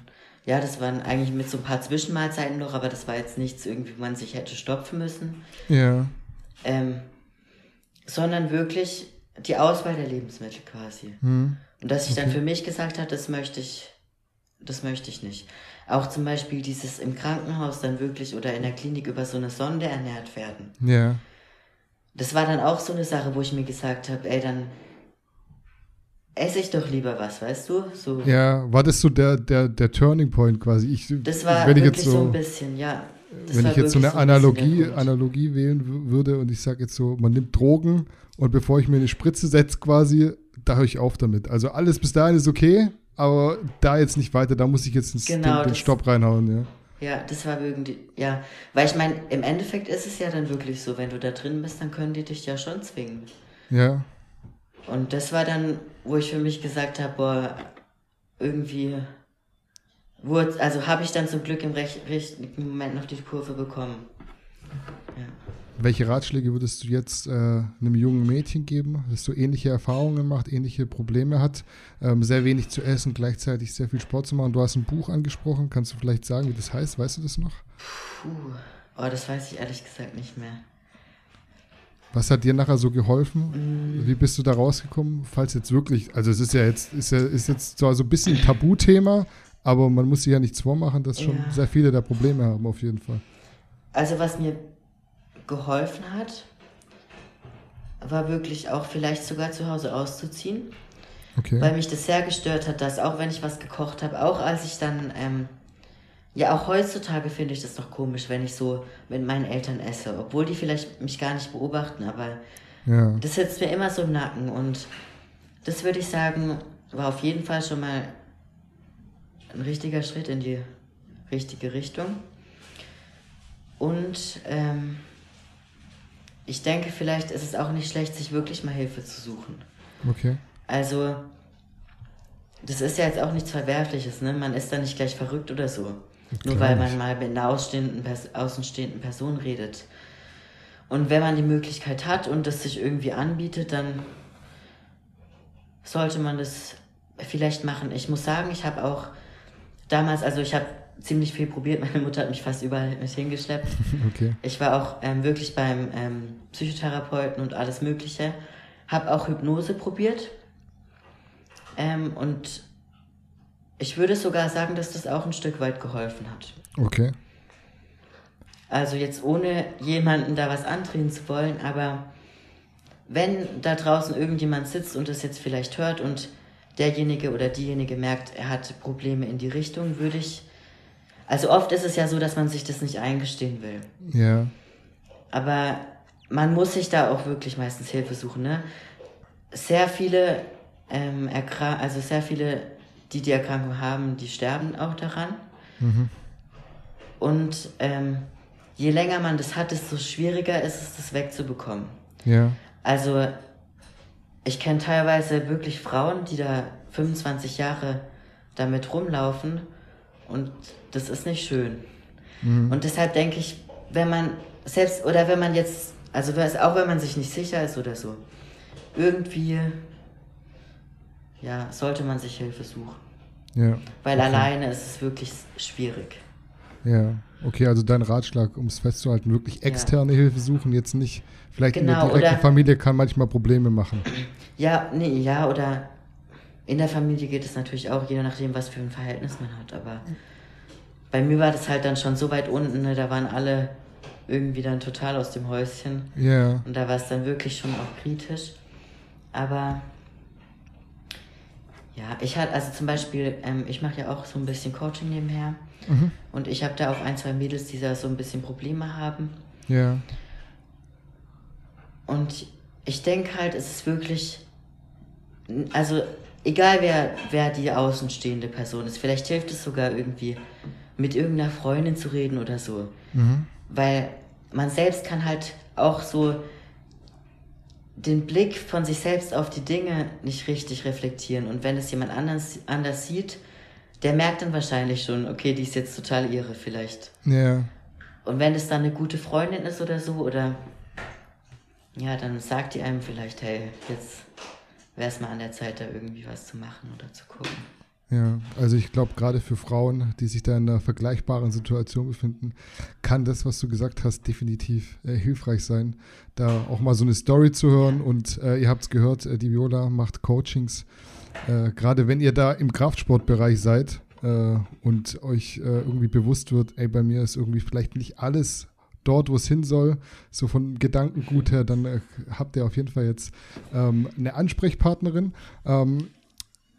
ja, das waren eigentlich mit so ein paar Zwischenmahlzeiten noch, aber das war jetzt nichts irgendwie, man sich hätte stopfen müssen. Ja, Ähm, sondern wirklich die Auswahl der Lebensmittel quasi. Mhm. Und dass ich dann für mich gesagt habe, das möchte ich, das möchte ich nicht. Auch zum Beispiel dieses im Krankenhaus dann wirklich oder in der Klinik über so eine Sonde ernährt werden. ja, Das war dann auch so eine Sache, wo ich mir gesagt habe, ey, dann esse ich doch lieber was, weißt du? So. ja. War das so der, der, der Turning Point quasi? Ich, Das war wenn ich wirklich jetzt so, so, ein bisschen, ja. Das wenn ich jetzt so eine ein bisschen Analogie, wählen würde und ich sage jetzt so, man nimmt Drogen und bevor ich mir eine Spritze setze quasi, da höre ich auf damit. Also alles bis dahin ist okay, aber da jetzt nicht weiter, da muss ich jetzt genau, den, den Stopp reinhauen, ja. Ja, das war irgendwie, ja, weil ich meine, im Endeffekt ist es ja dann wirklich so, wenn du da drin bist, dann können die dich ja schon zwingen. Ja. Und das war dann, wo ich für mich gesagt habe, boah, irgendwie, wurde, also habe ich dann zum Glück im richtigen Moment noch die Kurve bekommen. Ja. Welche Ratschläge würdest du jetzt äh, einem jungen Mädchen geben, das so ähnliche Erfahrungen macht, ähnliche Probleme hat, ähm, sehr wenig zu essen, gleichzeitig sehr viel Sport zu machen? Du hast ein Buch angesprochen, kannst du vielleicht sagen, wie das heißt? Weißt du das noch? Puh, oh, das weiß ich ehrlich gesagt nicht mehr. Was hat dir nachher so geholfen? Mm. Wie bist du da rausgekommen? Falls jetzt wirklich, also es ist ja jetzt, ist ja, ist jetzt zwar so ein bisschen ein Tabuthema, aber man muss sich ja nichts vormachen, dass schon ja. sehr viele da Probleme haben, auf jeden Fall. Also was mir geholfen hat, war wirklich auch vielleicht sogar zu Hause auszuziehen. Okay. Weil mich das sehr gestört hat, dass auch wenn ich was gekocht habe, auch als ich dann, ähm, ja auch heutzutage finde ich das noch komisch, wenn ich so mit meinen Eltern esse, obwohl die vielleicht mich gar nicht beobachten, aber ja. das sitzt mir immer so im Nacken und das würde ich sagen, war auf jeden Fall schon mal ein richtiger Schritt in die richtige Richtung. Und ähm, ich denke, vielleicht ist es auch nicht schlecht, sich wirklich mal Hilfe zu suchen. Okay. Also, das ist ja jetzt auch nichts Verwerfliches, ne? Man ist da nicht gleich verrückt oder so. Nur weil man mal mit einer außenstehenden, außenstehenden Person redet. Und wenn man die Möglichkeit hat und das sich irgendwie anbietet, dann sollte man das vielleicht machen. Ich muss sagen, ich habe auch damals, also ich habe ziemlich viel probiert. Meine Mutter hat mich fast überall mit hingeschleppt. Okay. Ich war auch ähm, wirklich beim ähm, Psychotherapeuten und alles Mögliche. Habe auch Hypnose probiert. Ähm, und ich würde sogar sagen, dass das auch ein Stück weit geholfen hat. Okay. Also jetzt ohne jemanden da was andrehen zu wollen, aber wenn da draußen irgendjemand sitzt und das jetzt vielleicht hört und derjenige oder diejenige merkt, er hat Probleme in die Richtung, würde ich also oft ist es ja so, dass man sich das nicht eingestehen will. Ja. Aber man muss sich da auch wirklich meistens Hilfe suchen. Ne? Sehr viele, ähm, also sehr viele, die die Erkrankung haben, die sterben auch daran. Mhm. Und ähm, je länger man das hat, desto schwieriger ist es, das wegzubekommen. Ja. Also ich kenne teilweise wirklich Frauen, die da 25 Jahre damit rumlaufen und das ist nicht schön. Mhm. Und deshalb denke ich, wenn man selbst, oder wenn man jetzt, also auch wenn man sich nicht sicher ist oder so, irgendwie, ja, sollte man sich Hilfe suchen. Ja. Weil okay. alleine ist es wirklich schwierig. Ja, okay, also dein Ratschlag, um es festzuhalten, wirklich externe ja. Hilfe suchen, jetzt nicht, vielleicht genau, in der genau, direkten Familie kann manchmal Probleme machen. Ja, nee, ja, oder in der Familie geht es natürlich auch, je nachdem, was für ein Verhältnis man hat. Aber bei mir war das halt dann schon so weit unten, ne, da waren alle irgendwie dann total aus dem Häuschen. Ja. Yeah. Und da war es dann wirklich schon auch kritisch. Aber ja, ich hatte, also zum Beispiel, ähm, ich mache ja auch so ein bisschen Coaching nebenher. Mhm. Und ich habe da auch ein, zwei Mädels, die da so ein bisschen Probleme haben. Ja. Yeah. Und ich denke halt, es ist wirklich, also egal wer, wer die außenstehende Person ist, vielleicht hilft es sogar irgendwie, mit irgendeiner Freundin zu reden oder so. Mhm. Weil man selbst kann halt auch so den Blick von sich selbst auf die Dinge nicht richtig reflektieren. Und wenn es jemand anders, anders sieht, der merkt dann wahrscheinlich schon, okay, die ist jetzt total irre vielleicht. Ja. Und wenn es dann eine gute Freundin ist oder so, oder ja, dann sagt die einem vielleicht, hey, jetzt wäre es mal an der Zeit, da irgendwie was zu machen oder zu gucken. Ja, also ich glaube, gerade für Frauen, die sich da in einer vergleichbaren Situation befinden, kann das, was du gesagt hast, definitiv äh, hilfreich sein, da auch mal so eine Story zu hören. Und äh, ihr habt es gehört, äh, die Viola macht Coachings. Äh, gerade wenn ihr da im Kraftsportbereich seid äh, und euch äh, irgendwie bewusst wird, ey, bei mir ist irgendwie vielleicht nicht alles dort, wo es hin soll, so von Gedankengut her, dann äh, habt ihr auf jeden Fall jetzt ähm, eine Ansprechpartnerin. Ähm,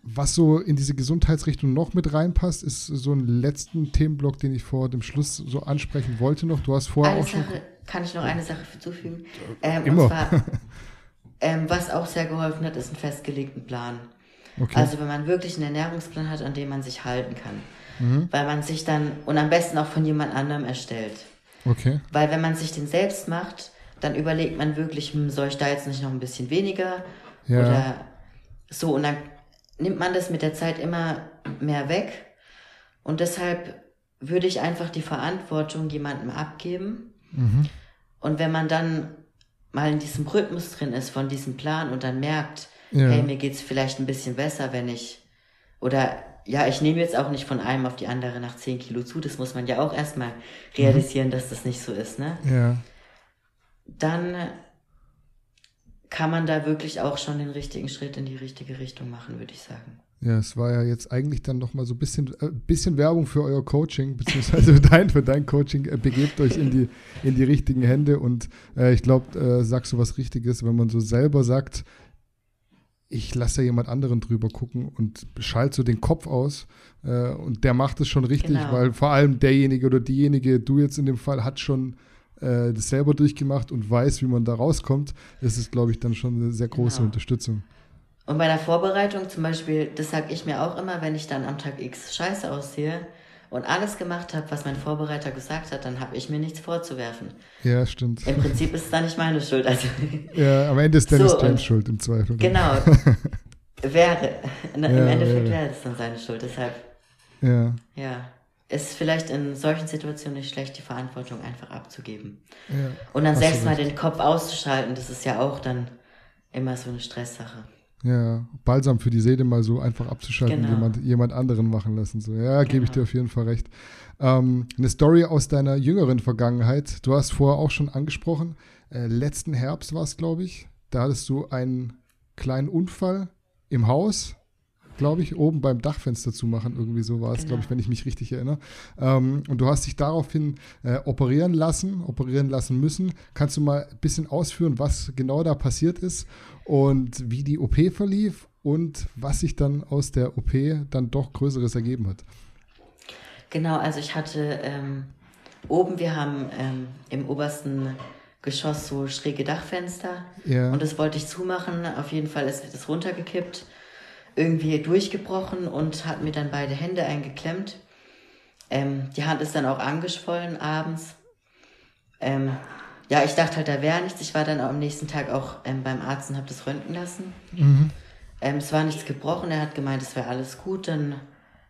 was so in diese Gesundheitsrichtung noch mit reinpasst, ist so ein letzten Themenblock, den ich vor dem Schluss so ansprechen wollte noch. Du hast vorher eine auch Sache, schon. Kann ich noch eine Sache hinzufügen? Ähm, Immer. Und zwar, Ähm, was auch sehr geholfen hat, ist einen festgelegten Plan. Okay. Also wenn man wirklich einen Ernährungsplan hat, an dem man sich halten kann. Weil man sich dann, und am besten auch von jemand anderem erstellt. Okay. Weil wenn man sich den selbst macht, dann überlegt man wirklich, hm, soll ich da jetzt nicht noch ein bisschen weniger? Ja. Oder so, und dann nimmt man das mit der Zeit immer mehr weg. Und deshalb würde ich einfach die Verantwortung jemandem abgeben. Und wenn man dann mal in diesem Rhythmus drin ist von diesem Plan und dann merkt, Ja. hey, mir geht's vielleicht ein bisschen besser, wenn ich, oder ja, ich nehme jetzt auch nicht von einem auf die andere nach 10 Kilo zu, das muss man ja auch erstmal realisieren, dass das nicht so ist, ne? Ja. Dann kann man da wirklich auch schon den richtigen Schritt in die richtige Richtung machen, würde ich sagen. Ja, es war ja jetzt eigentlich dann noch mal so ein bisschen, äh, bisschen Werbung für euer Coaching, beziehungsweise für dein, für dein Coaching. Äh, begebt euch in die, in die richtigen Hände und äh, ich glaube, äh, sagst du was Richtiges, wenn man so selber sagt, ich lasse ja jemand anderen drüber gucken und schalte so den Kopf aus äh, und der macht es schon richtig, Genau. weil vor allem derjenige oder diejenige, du jetzt in dem Fall, hat schon äh, das selber durchgemacht und weiß, wie man da rauskommt. Das ist, glaube ich, dann schon eine sehr große Genau. Unterstützung. Und bei der Vorbereitung zum Beispiel, das sage ich mir auch immer, wenn ich dann am Tag X scheiße aussehe und alles gemacht habe, was mein Vorbereiter gesagt hat, dann habe ich mir nichts vorzuwerfen. Ja, stimmt. Im Prinzip ist es dann nicht meine Schuld. Also, Ja, am Ende ist Dennis So, James schuld im Zweifel. genau. wäre. Na, Im Ja, Endeffekt wäre. es dann seine Schuld. Deshalb, Ja, ja, ist vielleicht in solchen Situationen nicht schlecht, die Verantwortung einfach abzugeben. ja. Und dann selbst mal den Kopf auszuschalten, das ist ja auch dann immer so eine Stresssache. Ja, balsam für die Seele mal so einfach abzuschalten, Genau. jemand, jemand anderen machen lassen. So, ja, gebe ich Genau. dir auf jeden Fall recht. Ähm, eine Story aus deiner jüngeren Vergangenheit. Du hast vorher auch schon angesprochen, äh, letzten Herbst war es, glaube ich. Da hattest du einen kleinen Unfall im Haus, glaube ich, oben beim Dachfenster zu machen. Irgendwie so war es, Genau. glaube ich, wenn ich mich richtig erinnere. Ähm, und du hast dich daraufhin äh, operieren lassen, operieren lassen müssen. Kannst du mal ein bisschen ausführen, was genau da passiert ist und wie die OP verlief und was sich dann aus der OP dann doch Größeres ergeben hat? Genau, also ich hatte ähm, oben, wir haben ähm, im obersten Geschoss so schräge Dachfenster Ja. und das wollte ich zumachen. Auf jeden Fall ist das runtergekippt, irgendwie durchgebrochen und hat mir dann beide Hände eingeklemmt. Ähm, die Hand ist dann auch angeschwollen abends. Ähm, ja, ich dachte halt, da wäre nichts. Ich war dann am nächsten Tag auch ähm, beim Arzt und habe das röntgen lassen. Ähm, es war nichts gebrochen. Er hat gemeint, es wäre alles gut. Dann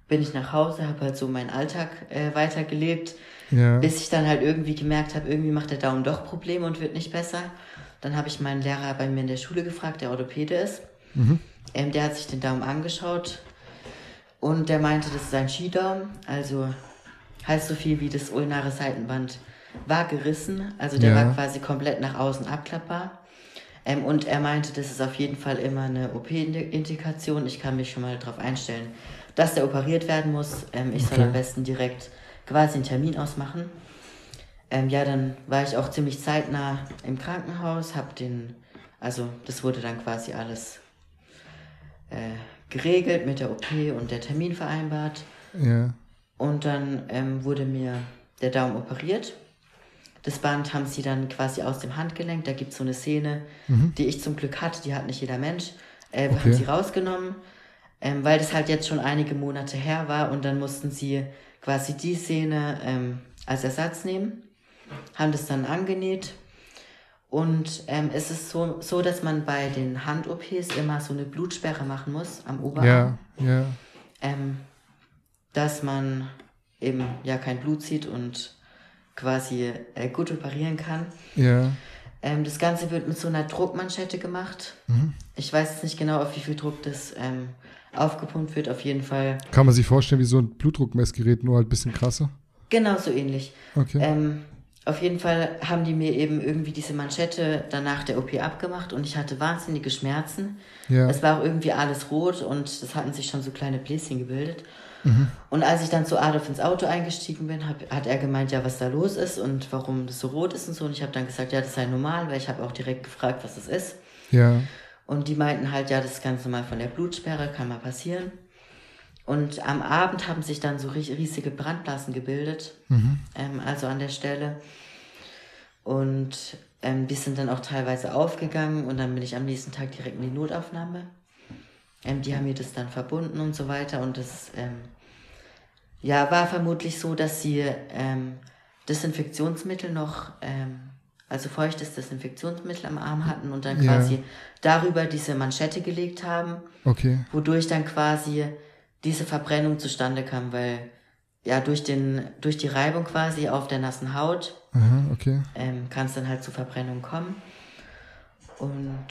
bin ich nach Hause, habe halt so meinen Alltag äh, weitergelebt, Ja. bis ich dann halt irgendwie gemerkt habe, irgendwie macht der Daumen doch Probleme und wird nicht besser. Dann habe ich meinen Lehrer bei mir in der Schule gefragt, der Orthopäde ist. Ähm, der hat sich den Daumen angeschaut und der meinte, das ist ein Skidaumen. Also heißt so viel wie das ulnare Seitenband war gerissen. Also der Ja. war quasi komplett nach außen abklappbar. Ähm, und er meinte, das ist auf jeden Fall immer eine OP-Indikation. Ich kann mich schon mal darauf einstellen, dass der operiert werden muss. Ähm, ich soll Okay. am besten direkt quasi einen Termin ausmachen. Ähm, ja, dann war ich auch ziemlich zeitnah im Krankenhaus, hab den, also das wurde dann quasi alles äh, geregelt mit der OP und der Termin vereinbart. Ja. Und dann ähm, wurde mir der Daumen operiert. Das Band haben sie dann quasi aus dem Handgelenk, da gibt es so eine Szene, die ich zum Glück hatte, die hat nicht jeder Mensch, äh, Okay. haben sie rausgenommen, ähm, weil das halt jetzt schon einige Monate her war und dann mussten sie quasi die Szene ähm, als Ersatz nehmen, haben das dann angenäht und ähm, es ist so, so, dass man bei den Hand-OPs immer so eine Blutsperre machen muss am Oberarm Ja. Ja. ähm, dass man eben ja kein Blut sieht und quasi äh, gut operieren kann. Ja. Ähm, das Ganze wird mit so einer Druckmanschette gemacht. Ich weiß jetzt nicht genau, auf wie viel Druck das ähm, aufgepumpt wird. Auf jeden Fall Kann man sich vorstellen, wie so ein Blutdruckmessgerät, nur halt ein bisschen krasser. genauso ähnlich. Okay. Ähm, auf jeden Fall haben die mir eben irgendwie diese Manschette danach der OP abgemacht und ich hatte wahnsinnige Schmerzen. Ja. Es war auch irgendwie alles rot und es hatten sich schon so kleine Bläschen gebildet. Mhm. Und als ich dann zu Adolf ins Auto eingestiegen bin, hab, hat er gemeint, ja, was da los ist und warum das so rot ist und so. Und ich habe dann gesagt, ja, das sei normal, weil ich habe auch direkt gefragt, was das ist. Ja. Und die meinten halt, ja, das ist ganz normal von der Blutsperre, kann mal passieren. Und am Abend haben sich dann so ries- riesige Brandblasen gebildet, ähm, also an der Stelle. Und ähm, die sind dann auch teilweise aufgegangen und dann bin ich am nächsten Tag direkt in die Notaufnahme. Ähm, die haben mir das dann verbunden und so weiter. Und das ähm, ja, war vermutlich so, dass sie ähm, Desinfektionsmittel noch, ähm, also feuchtes Desinfektionsmittel am Arm hatten und dann quasi ja. darüber diese Manschette gelegt haben. Okay. Wodurch dann quasi diese Verbrennung zustande kam, weil ja durch den durch die Reibung quasi auf der nassen Haut Aha, okay. ähm, kann es dann halt zu Verbrennung kommen. Und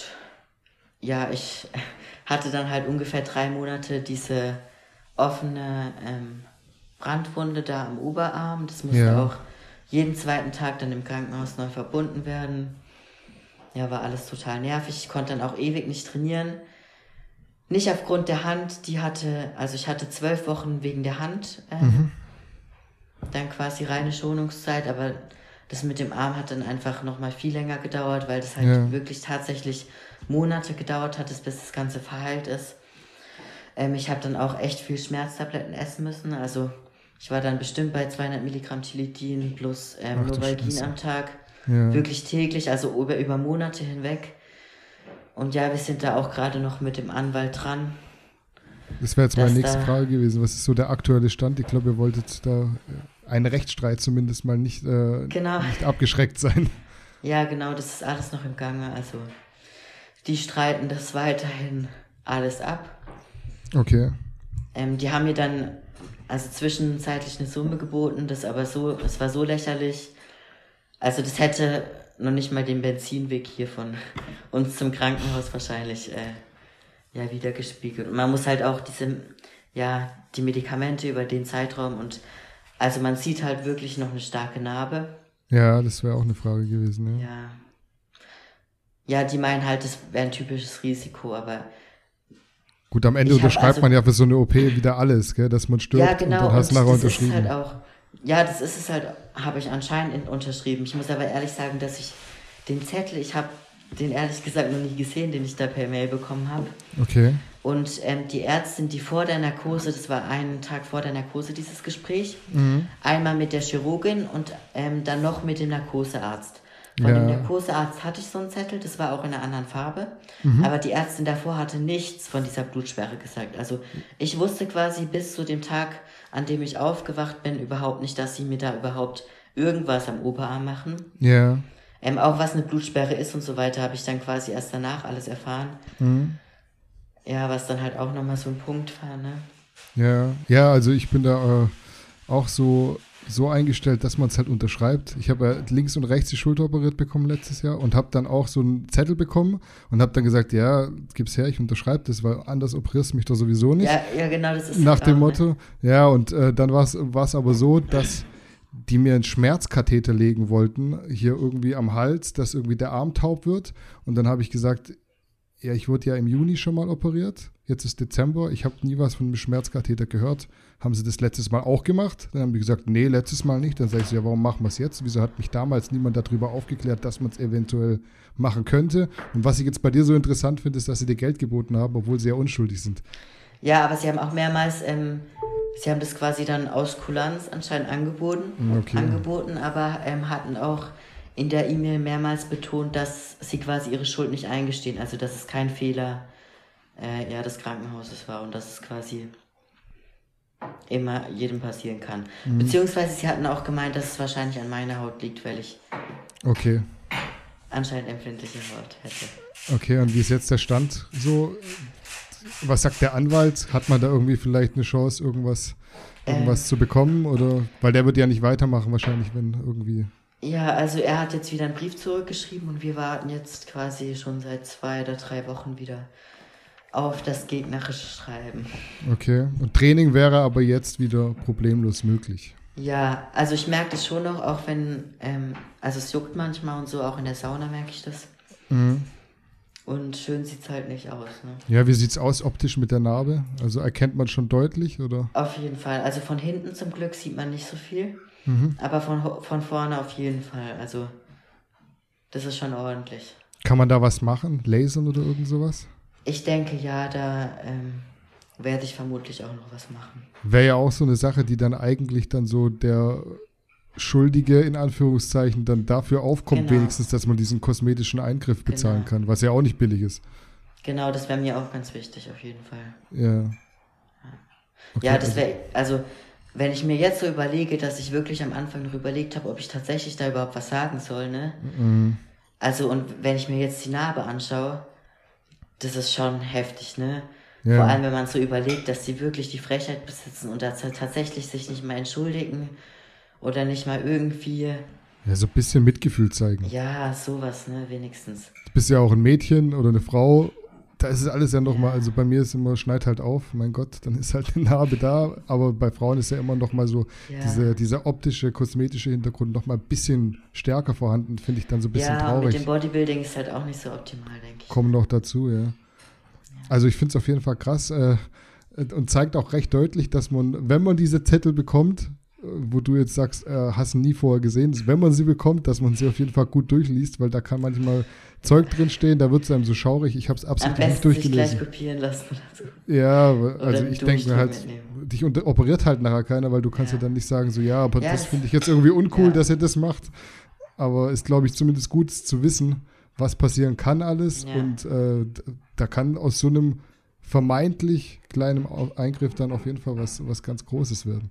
ja, ich hatte dann halt ungefähr drei Monate diese offene ähm, Brandwunde da am Oberarm. Das musste ja. auch jeden zweiten Tag dann im Krankenhaus neu verbunden werden. Ja, war alles total nervig. Ich konnte dann auch ewig nicht trainieren. Nicht aufgrund der Hand, die hatte, also ich hatte zwölf Wochen wegen der Hand, äh, mhm. dann quasi reine Schonungszeit, aber das mit dem Arm hat dann einfach nochmal viel länger gedauert, weil das halt ja. wirklich tatsächlich Monate gedauert hat, bis das Ganze verheilt ist. Ähm, ich habe dann auch echt viel Schmerztabletten essen müssen, also ich war dann bestimmt bei 200 Milligramm Tilidin plus ähm, Novalgin am Tag. Ja. Wirklich täglich, also über, über Monate hinweg. Und ja, wir sind da auch gerade noch mit dem Anwalt dran. Das wäre jetzt meine nächste Frage gewesen. Was ist so der aktuelle Stand? Ich glaube, ihr wolltet da äh, einen Rechtsstreit zumindest mal nicht, äh, genau. nicht abgeschreckt sein. Ja, genau, das ist alles noch im Gange. Also, die streiten das weiterhin alles ab. Okay. Ähm, die haben mir dann also zwischenzeitlich eine Summe geboten, das aber so, das war so lächerlich. Also das hätte noch nicht mal den Benzinweg hier von uns zum Krankenhaus wahrscheinlich äh, ja wieder gespiegelt. Und man muss halt auch diese, ja, die Medikamente über den Zeitraum und also man sieht halt wirklich noch eine starke Narbe. Ja, das wäre auch eine Frage gewesen, ja. Ja. Ja, die meinen halt, das wäre ein typisches Risiko, aber Gut, am Ende unterschreibt also, man ja für so eine OP wieder alles, gell, dass man stirbt ja, genau, und dann hast du nachher unterschrieben. Halt auch, ja, das ist es halt, habe ich anscheinend unterschrieben. Ich muss aber ehrlich sagen, dass ich den Zettel, ich habe den ehrlich gesagt noch nie gesehen, den ich da per Mail bekommen habe. Okay. Und ähm, die Ärztin, die vor der Narkose, das war einen Tag vor der Narkose dieses Gespräch, mhm. einmal mit der Chirurgin und ähm, dann noch mit dem Narkosearzt. Von ja. dem Narkosearzt hatte ich so einen Zettel, das war auch in einer anderen Farbe. Mhm. Aber die Ärztin davor hatte nichts von dieser Blutsperre gesagt. Also ich wusste quasi bis zu dem Tag, an dem ich aufgewacht bin, überhaupt nicht, dass sie mir da überhaupt irgendwas am Oberarm machen. Ja. Ähm, auch was eine Blutsperre ist und so weiter, habe ich dann quasi erst danach alles erfahren. Mhm. Ja, was dann halt auch nochmal so ein Punkt war, ne? Ja, ja, also ich bin da äh, auch so so eingestellt, dass man es halt unterschreibt. Ich habe ja links und rechts die Schulter operiert bekommen letztes Jahr und habe dann auch so einen Zettel bekommen und habe dann gesagt, ja, gib's her, ich unterschreibe das, weil anders operierst du mich doch sowieso nicht. Ja, ja genau, das ist Nach dem auch, Motto. Ne? Ja, und äh, dann war es aber so, dass die mir einen Schmerzkatheter legen wollten, hier irgendwie am Hals, dass irgendwie der Arm taub wird. Und dann habe ich gesagt, ja, ich wurde ja im Juni schon mal operiert. Jetzt ist Dezember. Ich habe nie was von einem Schmerzkatheter gehört. Haben sie das letztes Mal auch gemacht? Dann haben die gesagt, nee, letztes Mal nicht. Dann sage ich so, ja, warum machen wir es jetzt? Wieso hat mich damals niemand darüber aufgeklärt, dass man es eventuell machen könnte? Und was ich jetzt bei dir so interessant finde, ist, dass sie dir Geld geboten haben, obwohl sie ja unschuldig sind. Ja, aber sie haben auch mehrmals, ähm, sie haben das quasi dann aus Kulanz anscheinend angeboten, okay. angeboten aber ähm, hatten auch in der E-Mail mehrmals betont, dass sie quasi ihre Schuld nicht eingestehen, also dass es kein Fehler äh, ja, des Krankenhauses war und dass es quasi immer jedem passieren kann. Mhm. Beziehungsweise sie hatten auch gemeint, dass es wahrscheinlich an meiner Haut liegt, weil ich okay. anscheinend empfindliche Haut hätte. Okay, und wie ist jetzt der Stand so? Was sagt der Anwalt? Hat man da irgendwie vielleicht eine Chance, irgendwas, irgendwas ähm, zu bekommen? Oder weil der wird ja nicht weitermachen, wahrscheinlich, wenn irgendwie. Ja, also er hat jetzt wieder einen Brief zurückgeschrieben und wir warten jetzt quasi schon seit zwei oder drei Wochen wieder auf das gegnerische Schreiben. Okay, und Training wäre aber jetzt wieder problemlos möglich. Ja, also ich merke das schon noch, auch wenn, ähm, also es juckt manchmal und so, auch in der Sauna merke ich das. Mhm. Und schön sieht es halt nicht aus. Ne? Ja, wie sieht es aus optisch mit der Narbe? Also erkennt man schon deutlich, oder? Auf jeden Fall. Also von hinten zum Glück sieht man nicht so viel. Mhm. Aber von, von vorne auf jeden Fall. Also, das ist schon ordentlich. Kann man da was machen? Lasern oder irgend sowas? Ich denke ja, da ähm, werde ich vermutlich auch noch was machen. Wäre ja auch so eine Sache, die dann eigentlich dann so der Schuldige in Anführungszeichen dann dafür aufkommt, genau. wenigstens, dass man diesen kosmetischen Eingriff bezahlen genau. kann, was ja auch nicht billig ist. Genau, das wäre mir auch ganz wichtig, auf jeden Fall. Ja. Okay, ja, das wäre, also wenn ich mir jetzt so überlege, dass ich wirklich am Anfang noch überlegt habe, ob ich tatsächlich da überhaupt was sagen soll, ne? Mhm. Also und wenn ich mir jetzt die Narbe anschaue, das ist schon heftig, ne? Ja. Vor allem, wenn man so überlegt, dass sie wirklich die Frechheit besitzen und dass tatsächlich sich nicht mal entschuldigen oder nicht mal irgendwie. Ja, so ein bisschen Mitgefühl zeigen. Ja, sowas, ne, wenigstens. Du bist ja auch ein Mädchen oder eine Frau. Da ist es alles ja nochmal, ja. also bei mir ist immer, schneit halt auf, mein Gott, dann ist halt eine Narbe da, aber bei Frauen ist ja immer nochmal so ja. diese, dieser optische, kosmetische Hintergrund nochmal ein bisschen stärker vorhanden, finde ich dann so ein bisschen ja, traurig. Ja, mit dem Bodybuilding ist halt auch nicht so optimal, denke ich. Kommen noch dazu, ja. Also ich finde es auf jeden Fall krass äh, und zeigt auch recht deutlich, dass man, wenn man diese Zettel bekommt, wo du jetzt sagst, äh, hast nie vorher gesehen, dass, wenn man sie bekommt, dass man sie auf jeden Fall gut durchliest, weil da kann manchmal Zeug drin stehen, da wird es einem so schaurig. Ich habe es absolut nicht durchgelesen. Sich gleich kopieren lassen oder so. Ja, also ich denke mir halt, mitnehmen. dich operiert halt nachher keiner, weil du kannst ja, ja dann nicht sagen, so ja, aber ja, das, finde ich jetzt irgendwie uncool, ja. dass er das macht. Aber ist, glaube ich, zumindest gut zu wissen, was passieren kann alles. Und äh, da kann aus so einem vermeintlich kleinen Eingriff dann auf jeden Fall was, was ganz Großes werden.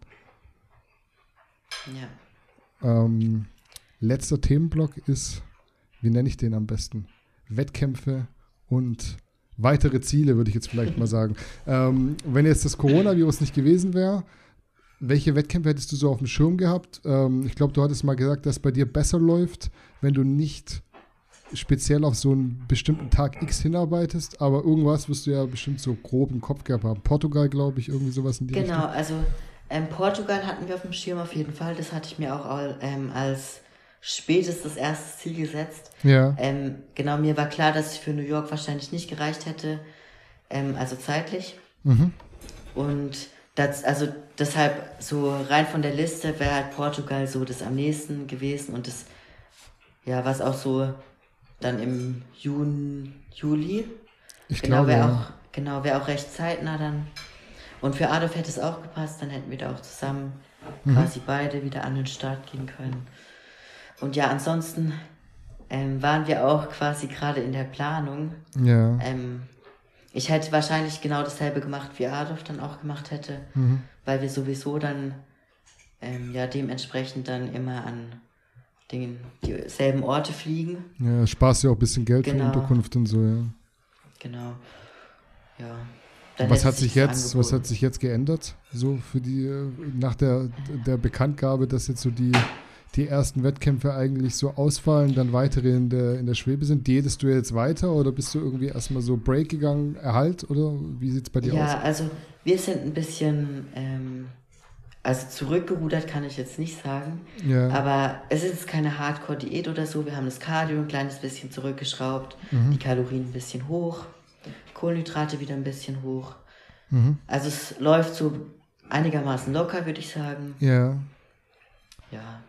Ja. Ähm, letzter Themenblock ist, wie nenne ich den am besten? Wettkämpfe und weitere Ziele, würde ich jetzt vielleicht mal sagen. Ähm, wenn jetzt das Coronavirus nicht gewesen wäre, welche Wettkämpfe hättest du so auf dem Schirm gehabt? Ähm, ich glaube, du hattest mal gesagt, dass es bei dir besser läuft, wenn du nicht speziell auf so einen bestimmten Tag X hinarbeitest, aber irgendwas wirst du ja bestimmt so grob im Kopf gehabt haben. Portugal, glaube ich, irgendwie sowas in die Genau, Richtung. also ähm, Portugal hatten wir auf dem Schirm auf jeden Fall. Das hatte ich mir auch ähm, als spätestes erstes Ziel gesetzt. Ja. Ähm, genau, mir war klar, dass ich für New York wahrscheinlich nicht gereicht hätte, ähm, also zeitlich. Mhm. Und das, also deshalb so rein von der Liste wäre halt Portugal so das am nächsten gewesen und das, ja, was auch so dann im Juni, Juli. Ich genau, glaube, wäre ja. auch, genau, wäre auch recht zeitnah dann. Und für Adolf hätte es auch gepasst, dann hätten wir da auch zusammen mhm. quasi beide wieder an den Start gehen können. Und ja, ansonsten ähm, waren wir auch quasi gerade in der Planung. Ja. Ähm, ich hätte wahrscheinlich genau dasselbe gemacht, wie Adolf dann auch gemacht hätte, mhm. weil wir sowieso dann ähm, ja dementsprechend dann immer an den, dieselben Orte fliegen. Ja, sparst ja auch ein bisschen Geld genau. für Unterkunft und so, ja. Genau. Ja. Was hat sich jetzt, was hat sich jetzt geändert? So für die, nach der, der Bekanntgabe, dass jetzt so die, die ersten Wettkämpfe eigentlich so ausfallen, dann weitere in der, in der Schwebe sind. Jedest du jetzt weiter oder bist du irgendwie erstmal so Break gegangen, Erhalt oder wie sieht es bei dir ja, aus? Ja, also wir sind ein bisschen ähm, also zurückgerudert kann ich jetzt nicht sagen. Ja. Aber es ist keine Hardcore-Diät oder so. Wir haben das Cardio ein kleines bisschen zurückgeschraubt, mhm. die Kalorien ein bisschen hoch, Kohlenhydrate wieder ein bisschen hoch. Mhm. Also es läuft so einigermaßen locker, würde ich sagen. Ja. Ja.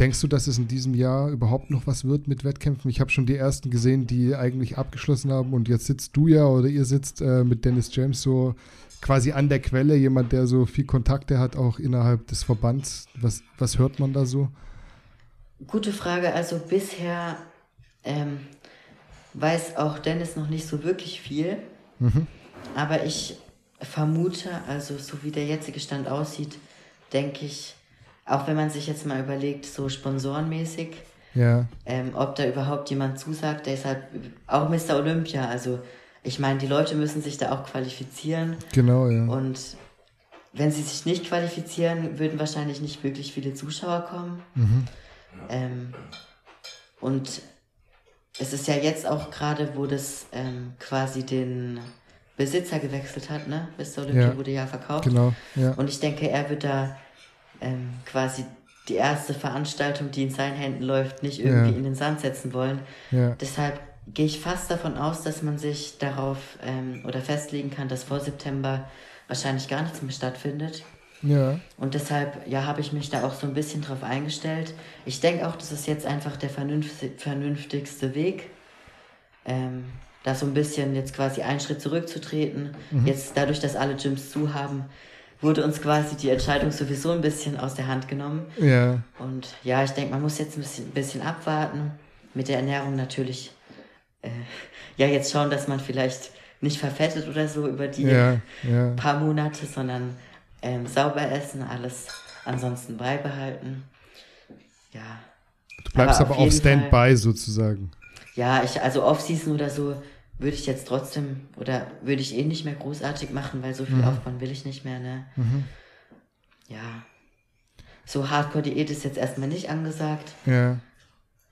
Denkst du, dass es in diesem Jahr überhaupt noch was wird mit Wettkämpfen? Ich habe schon die ersten gesehen, die eigentlich abgeschlossen haben und jetzt sitzt du ja oder ihr sitzt äh, mit Dennis James so quasi an der Quelle, jemand, der so viel Kontakte hat, auch innerhalb des Verbands. Was, was hört man da so? Gute Frage. Also bisher ähm, weiß auch Dennis noch nicht so wirklich viel. Mhm. Aber ich vermute, also so wie der jetzige Stand aussieht, denke ich, auch wenn man sich jetzt mal überlegt, so sponsorenmäßig, ja. ähm, ob da überhaupt jemand zusagt, der ist halt auch Mr. Olympia, also ich meine, die Leute müssen sich da auch qualifizieren. Genau, ja. Und wenn sie sich nicht qualifizieren, würden wahrscheinlich nicht wirklich viele Zuschauer kommen. Mhm. Ähm, und es ist ja jetzt auch gerade, wo das ähm, quasi den Besitzer gewechselt hat, ne? Mr. Olympia ja. wurde ja verkauft. Genau, ja. Und ich denke, er wird da ähm, quasi die erste Veranstaltung, die in seinen Händen läuft, nicht irgendwie ja. in den Sand setzen wollen. Ja. Deshalb gehe ich fast davon aus, dass man sich darauf ähm, oder festlegen kann, dass vor September wahrscheinlich gar nichts mehr stattfindet. Ja. Und deshalb, ja, habe ich mich da auch so ein bisschen drauf eingestellt. Ich denke auch, das ist jetzt einfach der vernünftigste Weg, ähm, da so ein bisschen jetzt quasi einen Schritt zurückzutreten. Mhm. Jetzt dadurch, dass alle Gyms zu haben, wurde uns quasi die Entscheidung sowieso ein bisschen aus der Hand genommen. Ja. Und ja, ich denke, man muss jetzt ein bisschen, ein bisschen abwarten. Mit der Ernährung natürlich. Äh, ja, jetzt schauen, dass man vielleicht nicht verfettet oder so über die Ja, ja. paar Monate, sondern ähm, sauber essen, alles ansonsten beibehalten. Ja. Du bleibst Aber aber, auf auf Standby sozusagen. Ja, ich, also Off-Season oder so würde ich jetzt trotzdem, oder würde ich eh nicht mehr großartig machen, weil so viel aufbauen will ich nicht mehr, ne? Ja. So Hardcore-Diät ist jetzt erstmal nicht angesagt. Ja.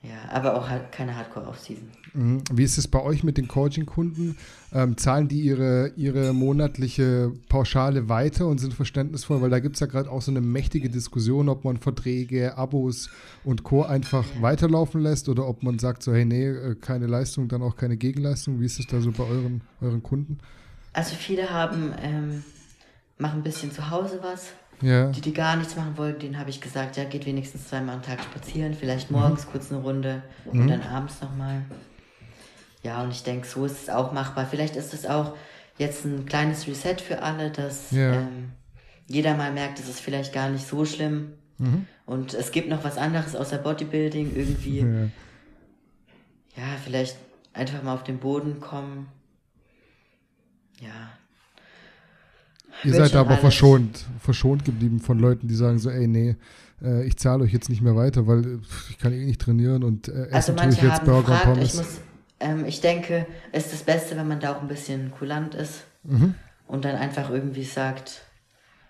Ja, aber auch halt keine Hardcore-Off-Season. Mhm. Wie ist es bei euch mit den Coaching-Kunden? Ähm, zahlen die ihre, ihre monatliche Pauschale weiter und sind verständnisvoll? Weil da gibt es ja gerade auch so eine mächtige Diskussion, ob man Verträge, Abos und Co. einfach weiterlaufen lässt oder ob man sagt so, hey, nee, äh, keine Leistung, dann auch keine Gegenleistung. Wie ist es da so bei euren, euren Kunden? Also viele haben, ähm, machen ein bisschen zu Hause was. Ja, Die, die gar nichts machen wollten, denen habe ich gesagt, ja, geht wenigstens zweimal am Tag spazieren, vielleicht morgens kurz eine Runde und dann abends nochmal. Ja, und ich denke, so ist es auch machbar. Vielleicht ist es auch jetzt ein kleines Reset für alle, dass Ja. ähm, jeder mal merkt, es ist vielleicht gar nicht so schlimm. Und es gibt noch was anderes außer Bodybuilding, irgendwie, ja. ja, vielleicht einfach mal auf den Boden kommen. Ja, Ihr seid aber alles. verschont, verschont geblieben von Leuten, die sagen so, ey, nee, äh, ich zahle euch jetzt nicht mehr weiter, weil äh, ich kann eh nicht trainieren und äh, Also essen tue ich jetzt haben Burger gefragt, Pommes. ich muss, ähm, ich denke, es ist das Beste, wenn man da auch ein bisschen kulant ist Mhm. und dann einfach irgendwie sagt,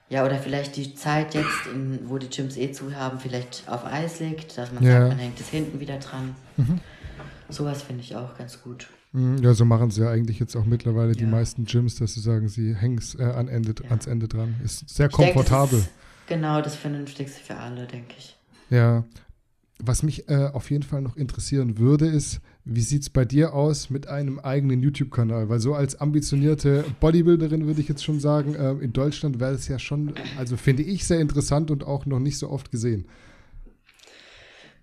ja, oder vielleicht die Zeit jetzt, in, wo die Gyms eh zu haben, vielleicht auf Eis legt, dass man Ja. sagt, man hängt es hinten wieder dran. Sowas finde ich auch ganz gut. Mhm, Ja, so machen sie ja eigentlich jetzt auch mittlerweile die Ja. meisten Gyms, dass sie sagen, sie hängen es äh, an Ende, ans Ende dran. Ist sehr Ich denke, komfortabel. das ist genau das Vernünftigste für alle, denke ich. Ja. Was mich äh, auf jeden Fall noch interessieren würde, ist, wie sieht es bei dir aus mit einem eigenen YouTube-Kanal? Weil so als ambitionierte Bodybuilderin würde ich jetzt schon sagen, äh, in Deutschland wäre es ja schon, also finde ich sehr interessant und auch noch nicht so oft gesehen.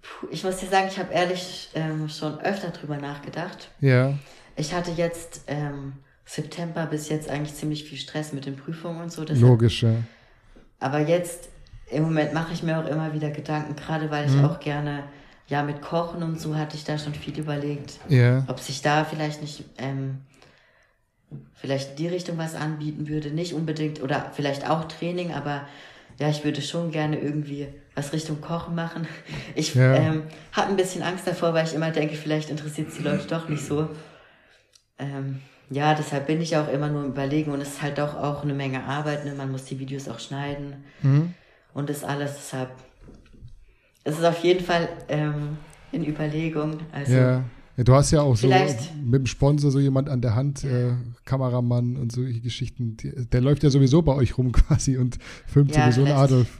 Puh, ich muss dir sagen, ich habe ehrlich ähm, schon öfter drüber nachgedacht. Ja, Ich hatte jetzt ähm, September bis jetzt eigentlich ziemlich viel Stress mit den Prüfungen und so. logisch, ja. Aber jetzt, im Moment mache ich mir auch immer wieder Gedanken, gerade weil ich Mhm. auch gerne, ja, mit Kochen und so hatte ich da schon viel überlegt, Ja, ob sich da vielleicht nicht, ähm, vielleicht in die Richtung was anbieten würde. Nicht unbedingt, oder vielleicht auch Training, aber ja, ich würde schon gerne irgendwie was Richtung Kochen machen. Ich Ja. ähm, habe ein bisschen Angst davor, weil ich immer denke, vielleicht interessiert es die Leute doch nicht so. Ähm, ja, deshalb bin ich auch immer nur im Überlegen und es ist halt doch auch eine Menge Arbeit. Ne? Man muss die Videos auch schneiden Mhm. und das alles. Deshalb es ist auf jeden Fall ähm, in Überlegung. Also ja. Ja. Du hast ja auch so Vielleicht- mit dem Sponsor so jemand an der Hand, äh, Kameramann und solche Geschichten. Der läuft ja sowieso bei euch rum quasi und filmt Ja, sowieso einen Adolf.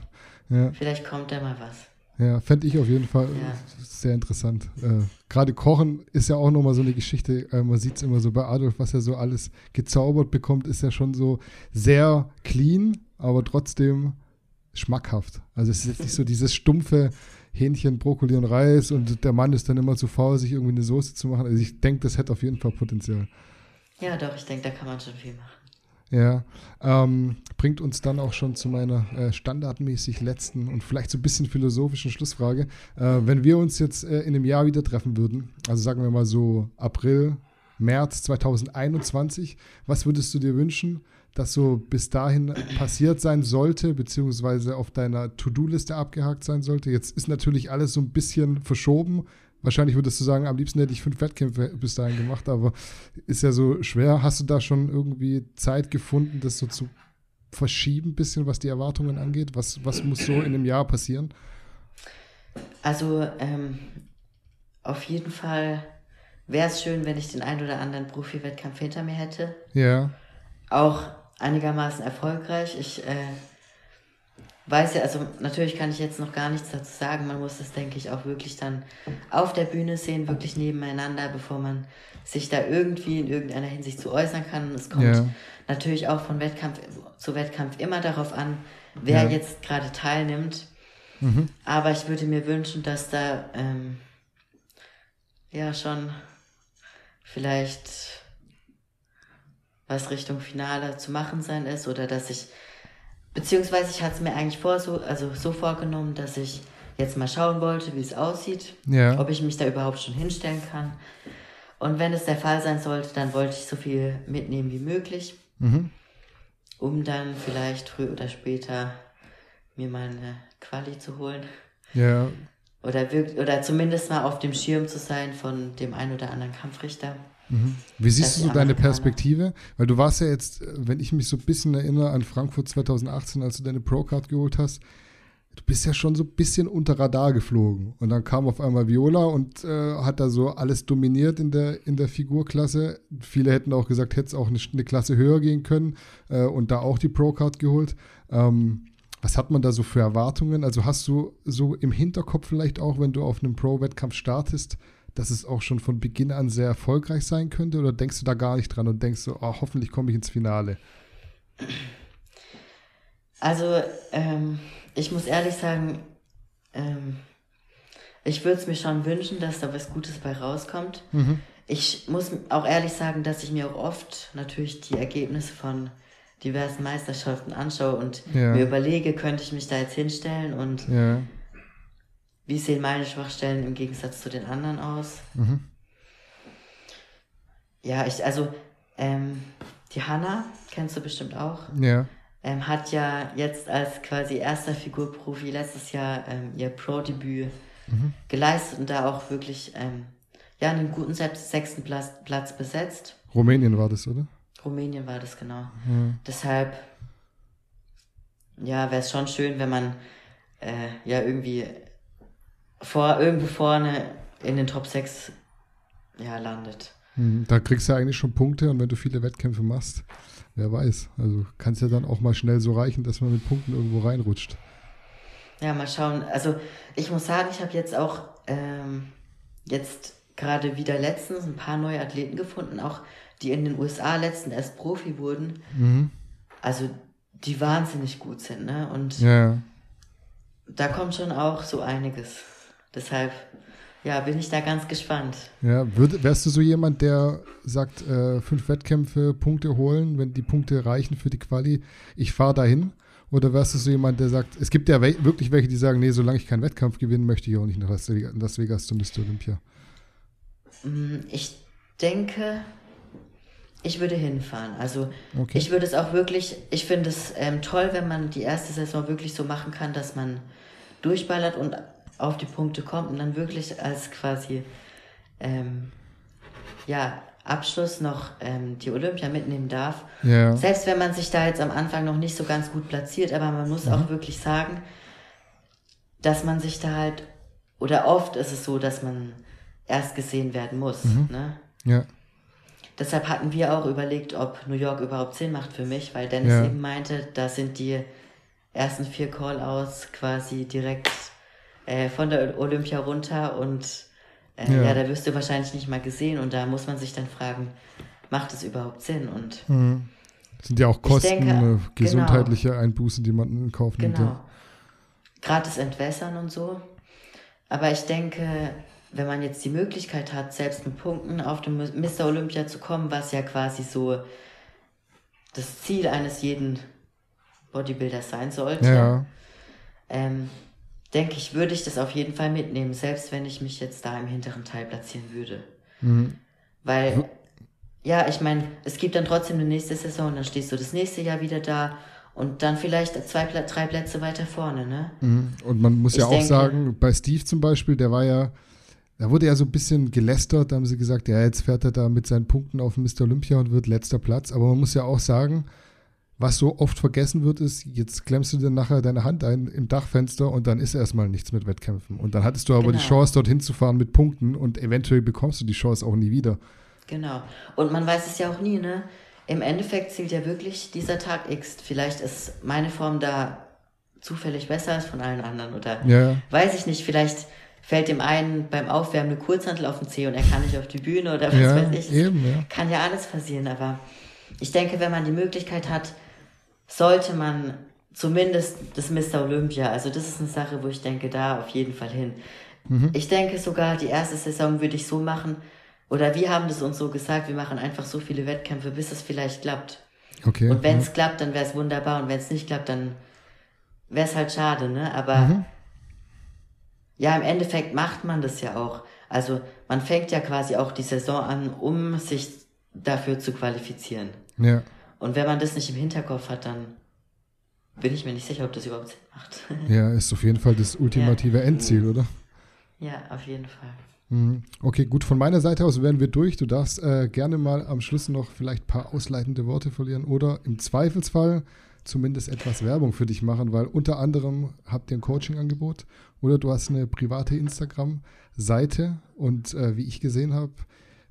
Ja. vielleicht kommt da mal was. Ja, fände ich auf jeden Fall Ja. äh, sehr interessant. Äh, Gerade Kochen ist ja auch nochmal so eine Geschichte. Äh, man sieht es immer so bei Adolf, was er so alles gezaubert bekommt, ist ja schon so sehr clean, aber trotzdem schmackhaft. Also es ist jetzt nicht so dieses stumpfe Hähnchen, Brokkoli und Reis und der Mann ist dann immer zu faul, sich irgendwie eine Soße zu machen. Also ich denke, das hätte auf jeden Fall Potenzial. Ja, doch, ich denke, da kann man schon viel machen. Ja, ähm, bringt uns dann auch schon zu meiner äh, standardmäßig letzten und vielleicht so ein bisschen philosophischen Schlussfrage. Äh, wenn wir uns jetzt äh, in einem Jahr wieder treffen würden, also sagen wir mal so April, März 2021, was würdest du dir wünschen, dass so bis dahin passiert sein sollte, beziehungsweise auf deiner To-Do-Liste abgehakt sein sollte? Jetzt ist natürlich alles so ein bisschen verschoben. Wahrscheinlich würdest du sagen, am liebsten hätte ich fünf Wettkämpfe bis dahin gemacht, aber ist ja so schwer. Hast du da schon irgendwie Zeit gefunden, das so zu verschieben, bisschen was die Erwartungen angeht? Was, was muss so in einem Jahr passieren? Also, ähm, auf jeden Fall wäre es schön, wenn ich den ein oder anderen Profi-Wettkampf hinter mir hätte. Ja, Auch einigermaßen erfolgreich. Ich äh, weiß ja, also natürlich kann ich jetzt noch gar nichts dazu sagen. Man muss das, denke ich, auch wirklich dann auf der Bühne sehen, wirklich nebeneinander, bevor man sich da irgendwie in irgendeiner Hinsicht zu äußern kann. Es kommt Ja. natürlich auch von Wettkampf zu Wettkampf immer darauf an, wer Ja. jetzt gerade teilnimmt. Aber ich würde mir wünschen, dass da ähm, ja schon vielleicht was Richtung Finale zu machen sein ist oder dass ich beziehungsweise ich hatte es mir eigentlich vor, so, also so vorgenommen, dass ich jetzt mal schauen wollte, wie es aussieht, Ja. ob ich mich da überhaupt schon hinstellen kann. Und wenn es der Fall sein sollte, dann wollte ich so viel mitnehmen wie möglich, Mhm. um dann vielleicht früher oder später mir mal eine Quali zu holen. Ja, Oder, wirk oder zumindest mal auf dem Schirm zu sein von dem einen oder anderen Kampfrichter. Wie siehst du so deine Perspektive? Weil du warst ja jetzt, äh, wenn ich mich so ein bisschen erinnere an Frankfurt 2018, als du deine Pro-Card geholt hast, du bist ja schon so ein bisschen unter Radar geflogen. Und dann kam auf einmal Viola und äh, hat da so alles dominiert in der, in der Figurklasse. Viele hätten auch gesagt, hätte es auch eine, eine Klasse höher gehen können äh, und da auch die Pro-Card geholt. Ähm, was hat man da so für Erwartungen? Also hast du so im Hinterkopf vielleicht auch, wenn du auf einem Pro-Wettkampf startest, dass es auch schon von Beginn an sehr erfolgreich sein könnte? Oder denkst du da gar nicht dran und denkst so, oh, hoffentlich komme ich ins Finale? Also, ähm, ich muss ehrlich sagen, ähm, ich würde es mir schon wünschen, dass da was Gutes bei rauskommt. Ich muss auch ehrlich sagen, dass ich mir auch oft natürlich die Ergebnisse von diversen Meisterschaften anschaue und Ja. mir überlege, könnte ich mich da jetzt hinstellen und Ja. Wie sehen meine Schwachstellen im Gegensatz zu den anderen aus? Ja, ich, also, ähm, die Hanna, kennst du bestimmt auch, Ja. ähm, hat ja jetzt als quasi erster Figurprofi letztes Jahr ähm, ihr Pro-Debüt geleistet und da auch wirklich ähm, ja, einen guten sechs- sechsten Platz, Platz besetzt. Rumänien war das, oder? Rumänien war das genau. Deshalb, ja, wäre es schon schön, wenn man äh, ja irgendwie vor, irgendwo vorne in den Top 6 ja, landet. Hm, Da kriegst du ja eigentlich schon Punkte und wenn du viele Wettkämpfe machst, wer weiß. Also kann es ja dann auch mal schnell so reichen, dass man mit Punkten irgendwo reinrutscht. Ja, mal schauen. Also ich muss sagen, ich habe jetzt auch ähm, jetzt gerade wieder letztens ein paar neue Athleten gefunden, auch die in den USA letzten erst Profi wurden. Also die wahnsinnig gut sind, ne? Und Ja. da kommt schon auch so einiges. Deshalb, ja, bin ich da ganz gespannt. Ja, würd, wärst du so jemand, der sagt, äh, fünf Wettkämpfe, Punkte holen, wenn die Punkte reichen für die Quali, ich fahre dahin? Oder wärst du so jemand, der sagt, es gibt ja we wirklich welche, die sagen, nee, solange ich keinen Wettkampf gewinne, möchte ich auch nicht nach Las Vegas, Las Vegas zum Mr. Olympia. Mm, Ich denke, ich würde hinfahren. Also Okay. ich würde es auch wirklich, ich finde es ähm, toll, wenn man die erste Saison wirklich so machen kann, dass man durchballert und auf die Punkte kommt und dann wirklich als quasi ähm, ja, Abschluss noch ähm, die Olympia mitnehmen darf. Ja. Selbst wenn man sich da jetzt am Anfang noch nicht so ganz gut platziert, aber man muss auch wirklich sagen, dass man sich da halt, oder oft ist es so, dass man erst gesehen werden muss. Ne? Ja. Deshalb hatten wir auch überlegt, ob New York überhaupt Sinn macht für mich, weil Dennis Ja. eben meinte, da sind die ersten vier Call-outs quasi direkt äh, von der Olympia runter und äh, Ja. ja. da wirst du wahrscheinlich nicht mal gesehen und da muss man sich dann fragen, macht es überhaupt Sinn? Und Sind ja auch Kosten, denke, genau. gesundheitliche Einbußen, die man in Kauf nimmt. Genau. Ja. Gratis Entwässern und so. Aber ich denke, wenn man jetzt die Möglichkeit hat, selbst mit Punkten auf dem Mr. Olympia zu kommen, was ja quasi so das Ziel eines jeden Bodybuilders sein sollte, Ja. ähm, denke ich, würde ich das auf jeden Fall mitnehmen, selbst wenn ich mich jetzt da im hinteren Teil platzieren würde. Mhm. Weil, ja, ich meine, es gibt dann trotzdem eine nächste Saison, dann stehst du das nächste Jahr wieder da und dann vielleicht zwei, drei Plätze weiter vorne, ne? Mhm. Und man muss ja Ich auch denke- sagen, bei Steve zum Beispiel, der war ja, da wurde ja so ein bisschen gelästert, da haben sie gesagt, ja, jetzt fährt er da mit seinen Punkten auf Mr. Olympia und wird letzter Platz. Aber man muss ja auch sagen, was so oft vergessen wird, ist, jetzt klemmst du dir nachher deine Hand ein im Dachfenster und dann ist erstmal nichts mit Wettkämpfen. Und dann hattest du aber die Genau. Chance, dorthin zu fahren mit Punkten und eventuell bekommst du die Chance auch nie wieder. Genau. Und man weiß es ja auch nie, ne? Im Endeffekt zählt ja wirklich dieser Tag X. Vielleicht ist meine Form da zufällig besser als von allen anderen oder Ja. weiß ich nicht, vielleicht fällt dem einen beim Aufwärmen eine Kurzhantel auf den Zeh und er kann nicht auf die Bühne oder was Ja, weiß ich. Eben, ja. Kann ja alles passieren, aber ich denke, wenn man die Möglichkeit hat, sollte man zumindest das Mr. Olympia, also das ist eine Sache, wo ich denke, da auf jeden Fall hin. Mhm. Ich denke sogar, die erste Saison würde ich so machen, oder wir haben das uns so gesagt, wir machen einfach so viele Wettkämpfe, bis es vielleicht klappt. Okay. Und wenn ja. es klappt, dann wäre es wunderbar. Und wenn es nicht klappt, dann wäre es halt schade, ne? Aber mhm. ja, im Endeffekt macht man das ja auch. Also man fängt ja quasi auch die Saison an, um sich dafür zu qualifizieren. Ja. Und wenn man das nicht im Hinterkopf hat, dann bin ich mir nicht sicher, ob das überhaupt Sinn macht. Ja, ist auf jeden Fall das ultimative ja. Endziel, oder? Ja, auf jeden Fall. Mhm. Okay, gut. Von meiner Seite aus wären wir durch. Du darfst äh, gerne mal am Schluss noch vielleicht ein paar ausleitende Worte verlieren oder im Zweifelsfall zumindest etwas Werbung für dich machen, weil unter anderem habt ihr ein Coaching-Angebot oder du hast eine private Instagram-Seite und äh, wie ich gesehen habe,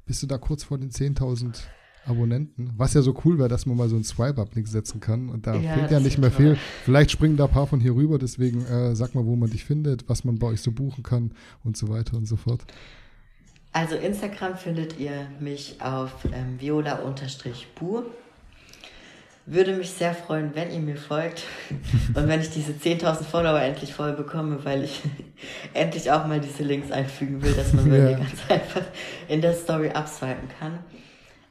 bist du da kurz vor den 10.000 Abonnenten. Was ja so cool wäre, dass man mal so einen Swipe-Up-Link setzen kann. Und da ja, fehlt ja nicht mehr toll. viel. Vielleicht springen da ein paar von hier rüber. Deswegen äh, sag mal, wo man dich findet, was man bei euch so buchen kann und so weiter und so fort. Also Instagram findet ihr mich auf ähm, viola-bu. Würde mich sehr freuen, wenn ihr mir folgt und wenn ich diese 10.000 Follower endlich voll bekomme, weil ich endlich auch mal diese Links einfügen will, dass man ja. ganz einfach in der Story abswipen kann.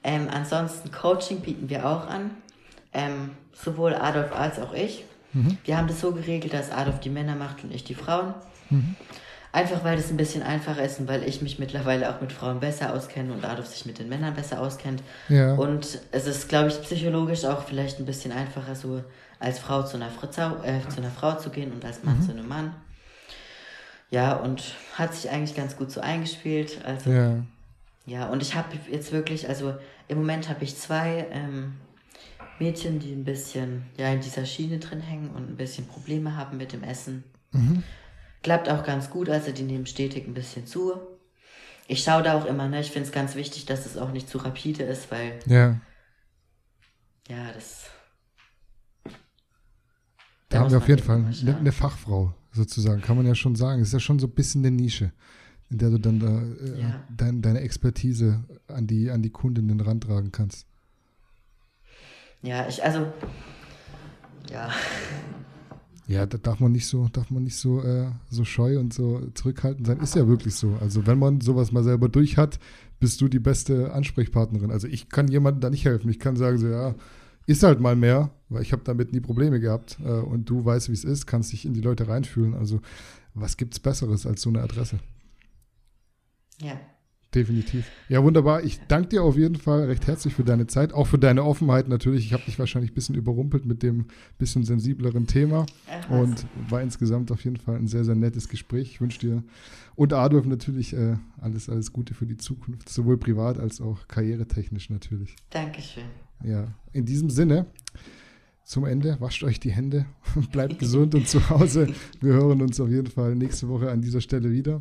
Ähm, ansonsten Coaching bieten wir auch an. Ähm, sowohl Adolf als auch ich. Mhm. Wir haben das so geregelt, dass Adolf die Männer macht und ich die Frauen. Mhm. Einfach weil das ein bisschen einfacher ist und weil ich mich mittlerweile auch mit Frauen besser auskenne und Adolf sich mit den Männern besser auskennt. Ja. Und es ist, glaube ich, psychologisch auch vielleicht ein bisschen einfacher, so als Frau zu einer, Frau, äh, zu einer Frau zu gehen und als Mann mhm. zu einem Mann. Ja, und hat sich eigentlich ganz gut so eingespielt. Also, ja. Ja, und ich habe jetzt wirklich, also im Moment habe ich zwei ähm, Mädchen, die ein bisschen ja, in dieser Schiene drin hängen und ein bisschen Probleme haben mit dem Essen. Mhm. Klappt auch ganz gut, also die nehmen stetig ein bisschen zu. Ich schaue da auch immer, ne? Ich finde es ganz wichtig, dass es auch nicht zu rapide ist, weil. Ja. Ja, das. Da, haben wir auf jeden Fall eine, eine, Fachfrau, sozusagen, kann man ja schon sagen. Es ist ja schon so ein bisschen eine Nische in der du dann da äh, ja. dein, deine Expertise an die, an die Kundinnen rantragen kannst. Ja, ich, also, ja. Ja, da darf man nicht so, darf man nicht so, äh, so scheu und so zurückhaltend sein. Ist ja wirklich so. Also wenn man sowas mal selber durch hat, bist du die beste Ansprechpartnerin. Also ich kann jemandem da nicht helfen. Ich kann sagen so, ja, ist halt mal mehr, weil ich habe damit nie Probleme gehabt. Äh, und du weißt, wie es ist, kannst dich in die Leute reinfühlen. Also was gibt's Besseres als so eine Adresse? Ja. Definitiv. Ja, wunderbar. Ich danke dir auf jeden Fall recht herzlich für deine Zeit, auch für deine Offenheit natürlich. Ich habe dich wahrscheinlich ein bisschen überrumpelt mit dem bisschen sensibleren Thema Ach, und war insgesamt auf jeden Fall ein sehr, sehr nettes Gespräch. Ich wünsche dir und Adolf natürlich äh, alles, alles Gute für die Zukunft, sowohl privat als auch karrieretechnisch natürlich. Dankeschön. Ja, in diesem Sinne zum Ende. Wascht euch die Hände, bleibt gesund und zu Hause. Wir hören uns auf jeden Fall nächste Woche an dieser Stelle wieder.